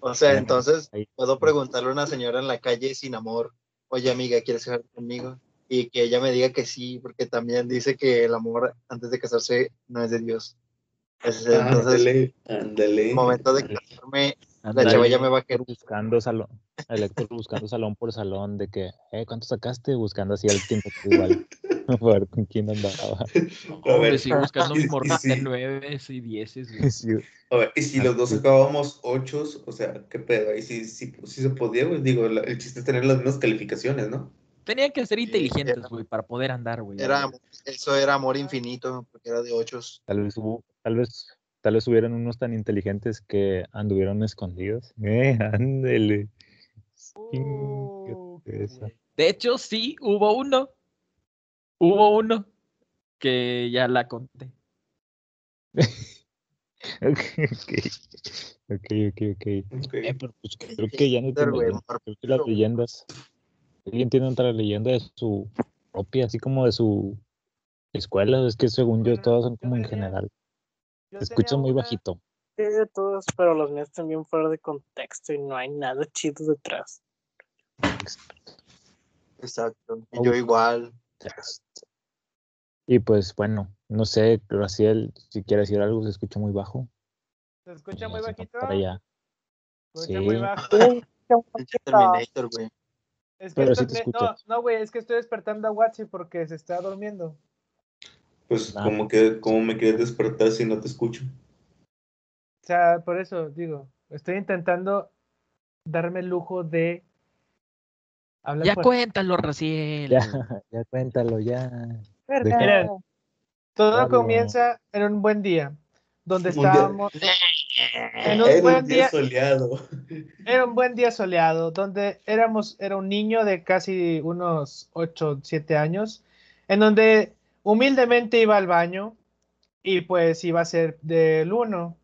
O sea, entonces puedo preguntarle a una señora en la calle sin amor, oye amiga, ¿quieres casarte conmigo? Y que ella me diga que sí, porque también dice que el amor antes de casarse no es de Dios. Es- Entonces, Ándale, momento de casarme, la chava ya me va a querer. buscando salón, el Héctor buscando salón por salón de que, eh, ¿cuánto sacaste? Buscando así al tiempo igual, para ver con quién andaba. A Hombre, ver, sí, buscando y- mis y morras si- de nueve y dieces. güey. Sí, a ver, y si los dos sacábamos ochos, o sea, ¿qué pedo? Ahí sí, sí, sí se podía, güey. Digo, la- el chiste es tener las mismas calificaciones, ¿no? Tenían que ser inteligentes, güey, para poder andar, güey. Era, eso era amor infinito, porque era de ochos. Tal vez hubo, tal vez, tal vez hubieran unos tan inteligentes que anduvieron escondidos. Eh, ándele. Uh. De hecho, sí, hubo uno. Hubo uno que ya la conté. Ok, ok, ok, ok. ok. Ok. Eh, pero pues creo que ya no tiene, las leyendas, alguien tiene otra leyenda de su propia, así como de su escuela, es que según yo todas son como en general. Yo tenía muy una- bajito. Sí, de todos, pero los míos también fuera de contexto y no hay nada chido detrás. Exacto. Y yo igual. Y pues bueno, no sé, Graciel, si quiere decir algo, se escucha muy bajo. ¿Se escucha muy bajito? Para allá. ¿Se escucha muy Sí. bajo? Pinche Terminator, güey. Es que Pero sí no, güey, es que estoy despertando a Watsi porque se está durmiendo. Pues, Ah. como que, ¿cómo me quieres despertar si no te escucho? O sea, por eso digo, estoy intentando darme el lujo de hablar Ya cuéntalo, Raciel. Ya, ya cuéntalo, ya. Miren, todo Dale. comienza en un buen día, donde Un día- estábamos en un Era buen un día día, soleado. era un buen día soleado, donde éramos, era un niño de casi unos 8, 7 años, en donde humildemente iba al baño y pues iba a ser del 1.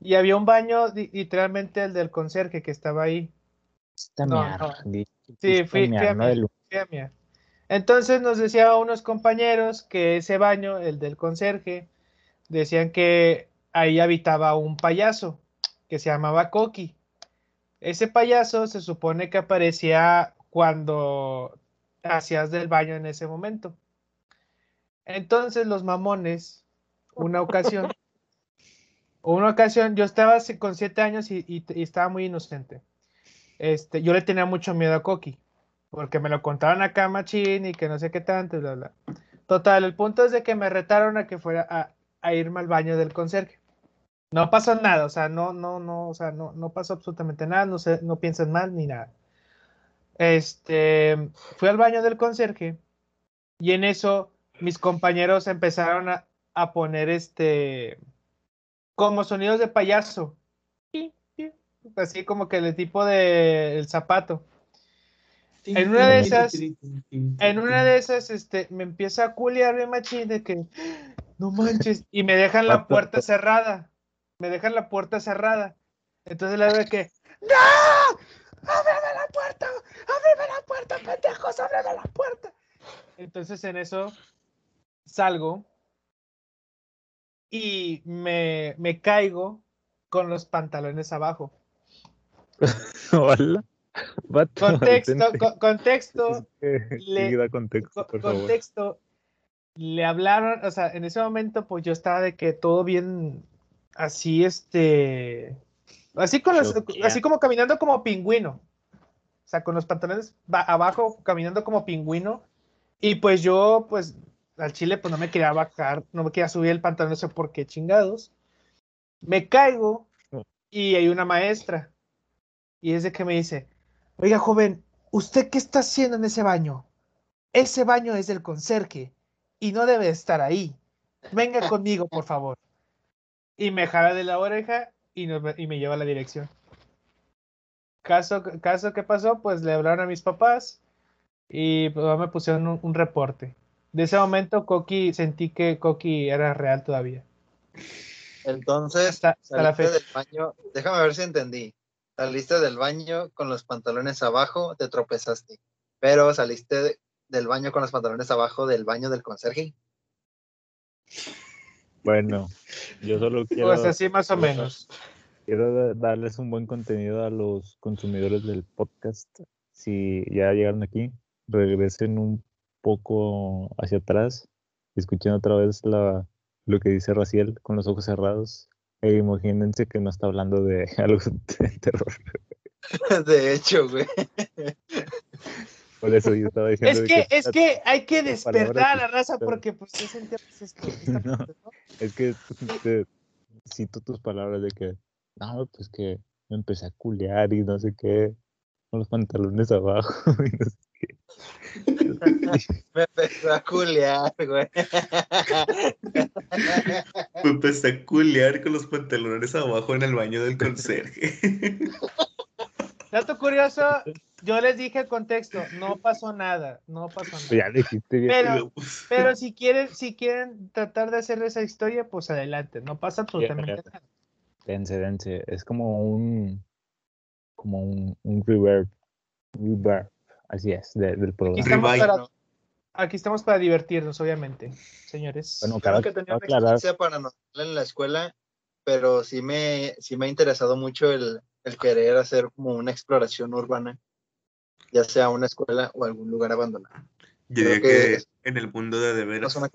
Y había un baño, li- literalmente el del conserje que estaba ahí. Esta No, miar, no. di- Sí, fui, a no miar, del- fui a miar. Entonces nos decían unos compañeros que ese baño, el del conserje, decían que ahí habitaba un payaso que se llamaba Coqui. Ese payaso se supone que aparecía cuando hacías del baño en ese momento. Entonces los mamones, una ocasión, una ocasión, yo estaba con siete años y, y- y estaba muy inocente. Este, yo le tenía mucho miedo a Coqui, porque me lo contaron acá machín y que no sé qué tanto, bla, bla. Total, el punto es de que me retaron a que fuera a, a irme al baño del conserje. No pasó nada, o sea, no, no, no, o sea, no, no pasó absolutamente nada, no sé, no piensan mal ni nada. Este, fui al baño del conserje y en eso mis compañeros empezaron a, a poner este, como sonidos de payaso. Así como que el tipo de el zapato. En una de esas- En una de esas, este, me empieza a culiar bien machín de que no manches, y me dejan la puerta cerrada. Me dejan la puerta cerrada. Entonces le digo que, ¡No! ¡Ábreme la puerta! ¡Ábreme la puerta, pendejos! ¡Ábreme la puerta! Entonces en eso salgo y me, me caigo con los pantalones abajo. Hola. Contexto, co- contexto, le- contexto, favor. le hablaron, o sea, en ese momento, pues yo estaba de que todo bien, así, este, así con los, así como caminando como pingüino, o sea, con los pantalones ba- abajo, caminando como pingüino, y pues yo, pues, al chile, pues no me quería bajar, no me quería subir el pantalón, no sé por qué chingados, me caigo, y hay una maestra, y es de que me dice, oiga, joven, ¿usted qué está haciendo en ese baño? Ese baño es del conserje y no debe estar ahí. Venga conmigo, por favor. Y me jala de la oreja y, nos- y me lleva a la dirección. Caso, caso que pasó, pues le hablaron a mis papás y pues, me pusieron un, un reporte. De ese momento, Coqui, sentí que Coqui era real todavía. Entonces, Hasta, hasta la saliste fecha. del baño, déjame ver si entendí. Saliste del baño con los pantalones abajo, te tropezaste. Pero saliste de- del baño con los pantalones abajo del baño del conserje. Bueno, yo solo quiero, Pues así más o menos. quiero da- darles un buen contenido a los consumidores del podcast. Si ya llegaron aquí, regresen un poco hacia atrás y escuchen otra vez la, lo que dice Raciel con los ojos cerrados. E imagínense que no está hablando de algo de terror. De hecho, güey. Por eso yo estaba diciendo Es que, es que hay que despertar a la raza porque pues esto. esta No. Es que te cito tus palabras de que, no, pues que me empecé a culear y no sé qué, con los pantalones abajo y no sé qué. Me empezó a culear, güey. Me empecé a culear con los pantalones abajo en el baño del conserje. Dato curioso, yo les dije el contexto, no pasó nada, no pasó Pues nada. ya dijiste bien. Pero, pero si quieren, si quieren tratar de hacer esa historia, pues adelante, no pasa absolutamente nada. Dense, dense. Es como un, como un, un reverb, reverb, así es, de- del Aquí programa. estamos, Revive. para, aquí estamos para divertirnos, obviamente, señores. Bueno, Claro cada que que tenía una aclarar, experiencia paranormal en la escuela, pero sí me, sí me ha interesado mucho el, el querer hacer como una exploración urbana, ya sea una escuela o algún lugar abandonado. Yo Creo diría que que en el mundo de de No veras. es una-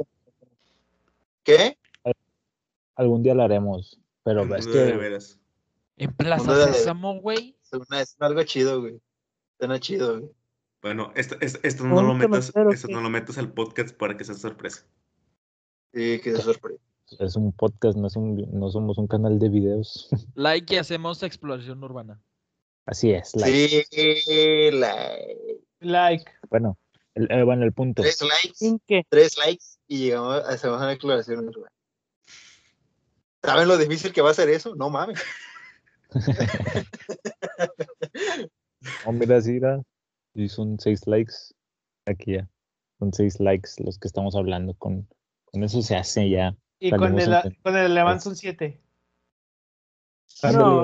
¿Qué? algún día lo haremos, pero el es mundo de veras. En Plaza Sésamo, güey. Es, una- es algo chido, güey. Suena chido, güey. Bueno, esto, esto, esto no lo metas, esto no lo metas al podcast para que sea sorpresa. Sí, que se sorprende. es un podcast, no, es un, no somos un canal de videos. Like y hacemos exploración urbana. Así es. like. Sí, la- Like, Bueno, el, eh, bueno, el punto. tres likes, ¿En qué? tres likes y llegamos, hacemos una exploración urbana. ¿Saben lo difícil que va a ser eso? No mames. Oh, mira, sí, mira, y son seis likes. Aquí ya. Son seis likes los que estamos hablando. Con, con eso se hace ya. y con el, con el Levant son 7. Ándale, No,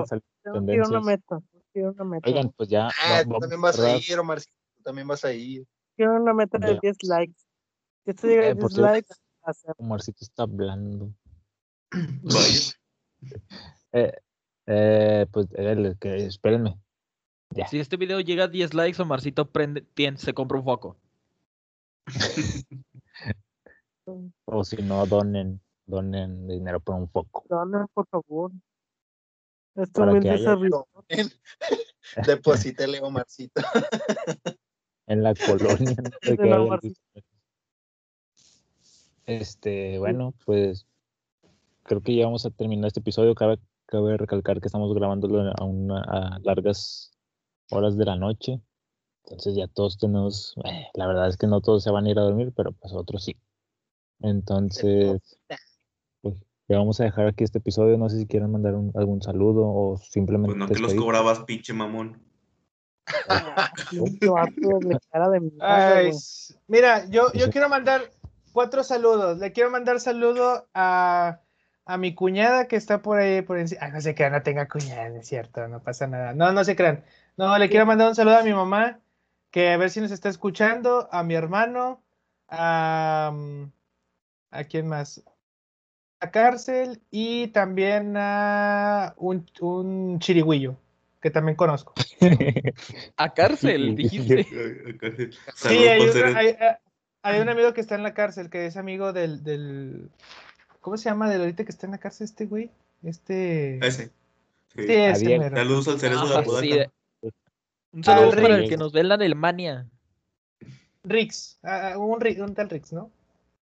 a meta. Quiero una meta. Oigan, pues ya. Ah, va- tú también a vas a ir, Omar. Tú también vas a ir. Quiero una meta de Ya. 10 likes. Si esto llega a Eh, por 10 cierto. likes, hacer. Omarcito está hablando. Vaya. Eh, eh, pues eh, que, espérenme. Ya. Si este video llega a 10 likes, Omarcito prende, se compra un foco. O si no, donen, donen dinero por un foco. Dona, por favor. Esto Para me que haya- servidor. Deposítale, Omarcito. En la colonia. no sé. Este, bueno, pues creo que ya vamos a terminar este episodio. Cabe, cabe recalcar que estamos grabándolo a, una, a largas horas de la noche. Entonces ya todos tenemos, eh, la verdad es que no todos se van a ir a dormir, pero pues otros sí. Entonces, pues ya vamos a dejar aquí este episodio. No sé si quieren mandar un- algún saludo o simplemente Pues no te los cobrabas, pinche mamón. Ay, mira, yo, yo quiero mandar cuatro saludos. Le quiero mandar saludo a, a mi cuñada que está por ahí, por encima. Ah, no se crean, no tenga cuñada, es cierto, no pasa nada. No, no se crean. No, le quiero mandar un saludo a mi mamá, que a ver si nos está escuchando, a mi hermano, a... mm, ¿A quién más? A cárcel y también a un, un chirigüillo, que también conozco. A cárcel, dijiste. Sí, hay, por un- ser- hay- hay- hay un amigo que está en la cárcel, que es amigo del, del... ¿Cómo se llama del ahorita que está en la cárcel este güey? Este... Ese. Sí. Sí, ese mero. Saludos al cerezo de Ah, Apodaca. sí, de- Un saludo para el que nos ve en la Alemania. Rix, ah, ah, un, un tal Rix, ¿no?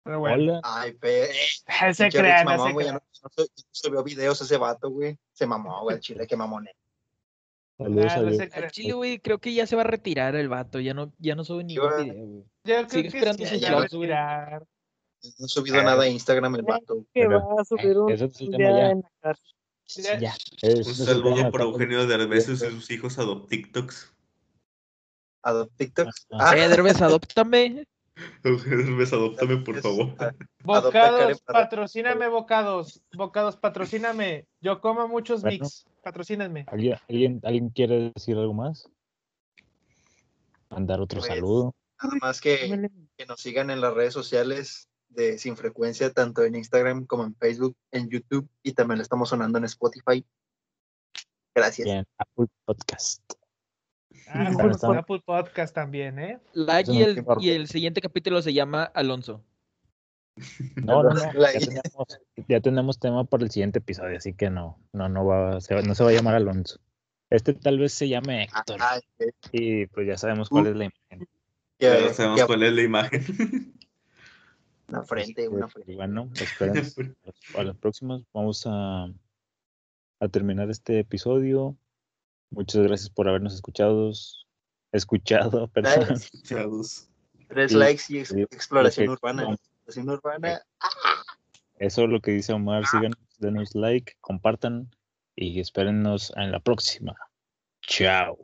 Pero bueno. Hola. Ay, pe. Se crean, mamón, se güey, crean. no, subió videos ese vato, güey. Se mamó, güey, el chile, qué mamón. Saludos Ah, no Al chile, güey, creo que ya se va a retirar el vato. Ya no, ya no sube ningún güey. video, güey. Yo creo Sigue que esperando sí, ya va a retirar. No ha subido nada a Instagram el vato. Que va a subir un eso es el un día ya. en la cárcel. Ya. Ya. es- Un saludo para. Eugenio Derbez y sus hijos adoptictoks. A TikTok. Ah. Eh, Derbez, adóptame. Derbez, adóptame, por favor. Bocados, patrocíname, bocados. Bocados, patrocíname. Yo como muchos Bueno. mix. Patrocíname. ¿Alguien, alguien, ¿Alguien quiere decir algo más? Mandar otro Pues, saludo. Nada más que, que nos sigan en las redes sociales de Sin Frecuencia, tanto en Instagram como en Facebook, en YouTube y también lo estamos sonando en Spotify. Gracias. y en Apple Podcast. Ah, Bueno, estamos- Apple Podcast también, ¿eh? Like y el, y siguiente capítulo se llama Alonso. No, no, no. Ya tenemos, ya tenemos tema para el siguiente episodio, así que no, no, no va, se va- no se va a llamar Alonso. Este tal vez se llame Héctor. Ok. Y pues ya sabemos cuál Uh. es la imagen. Ya- Ya sabemos ya- cuál es la imagen. Una frente, una Este, frente. y bueno, esperen a los próximos. Vamos a, a terminar este episodio. Muchas gracias por habernos escuchado. Escuchado, perdón. Tres, Chavos. tres Y- likes y ex- y- exploración urbana. Exploración urbana. Eso es lo que dice Omar. Síganos, denos like, compartan y espérennos en la próxima. Chao.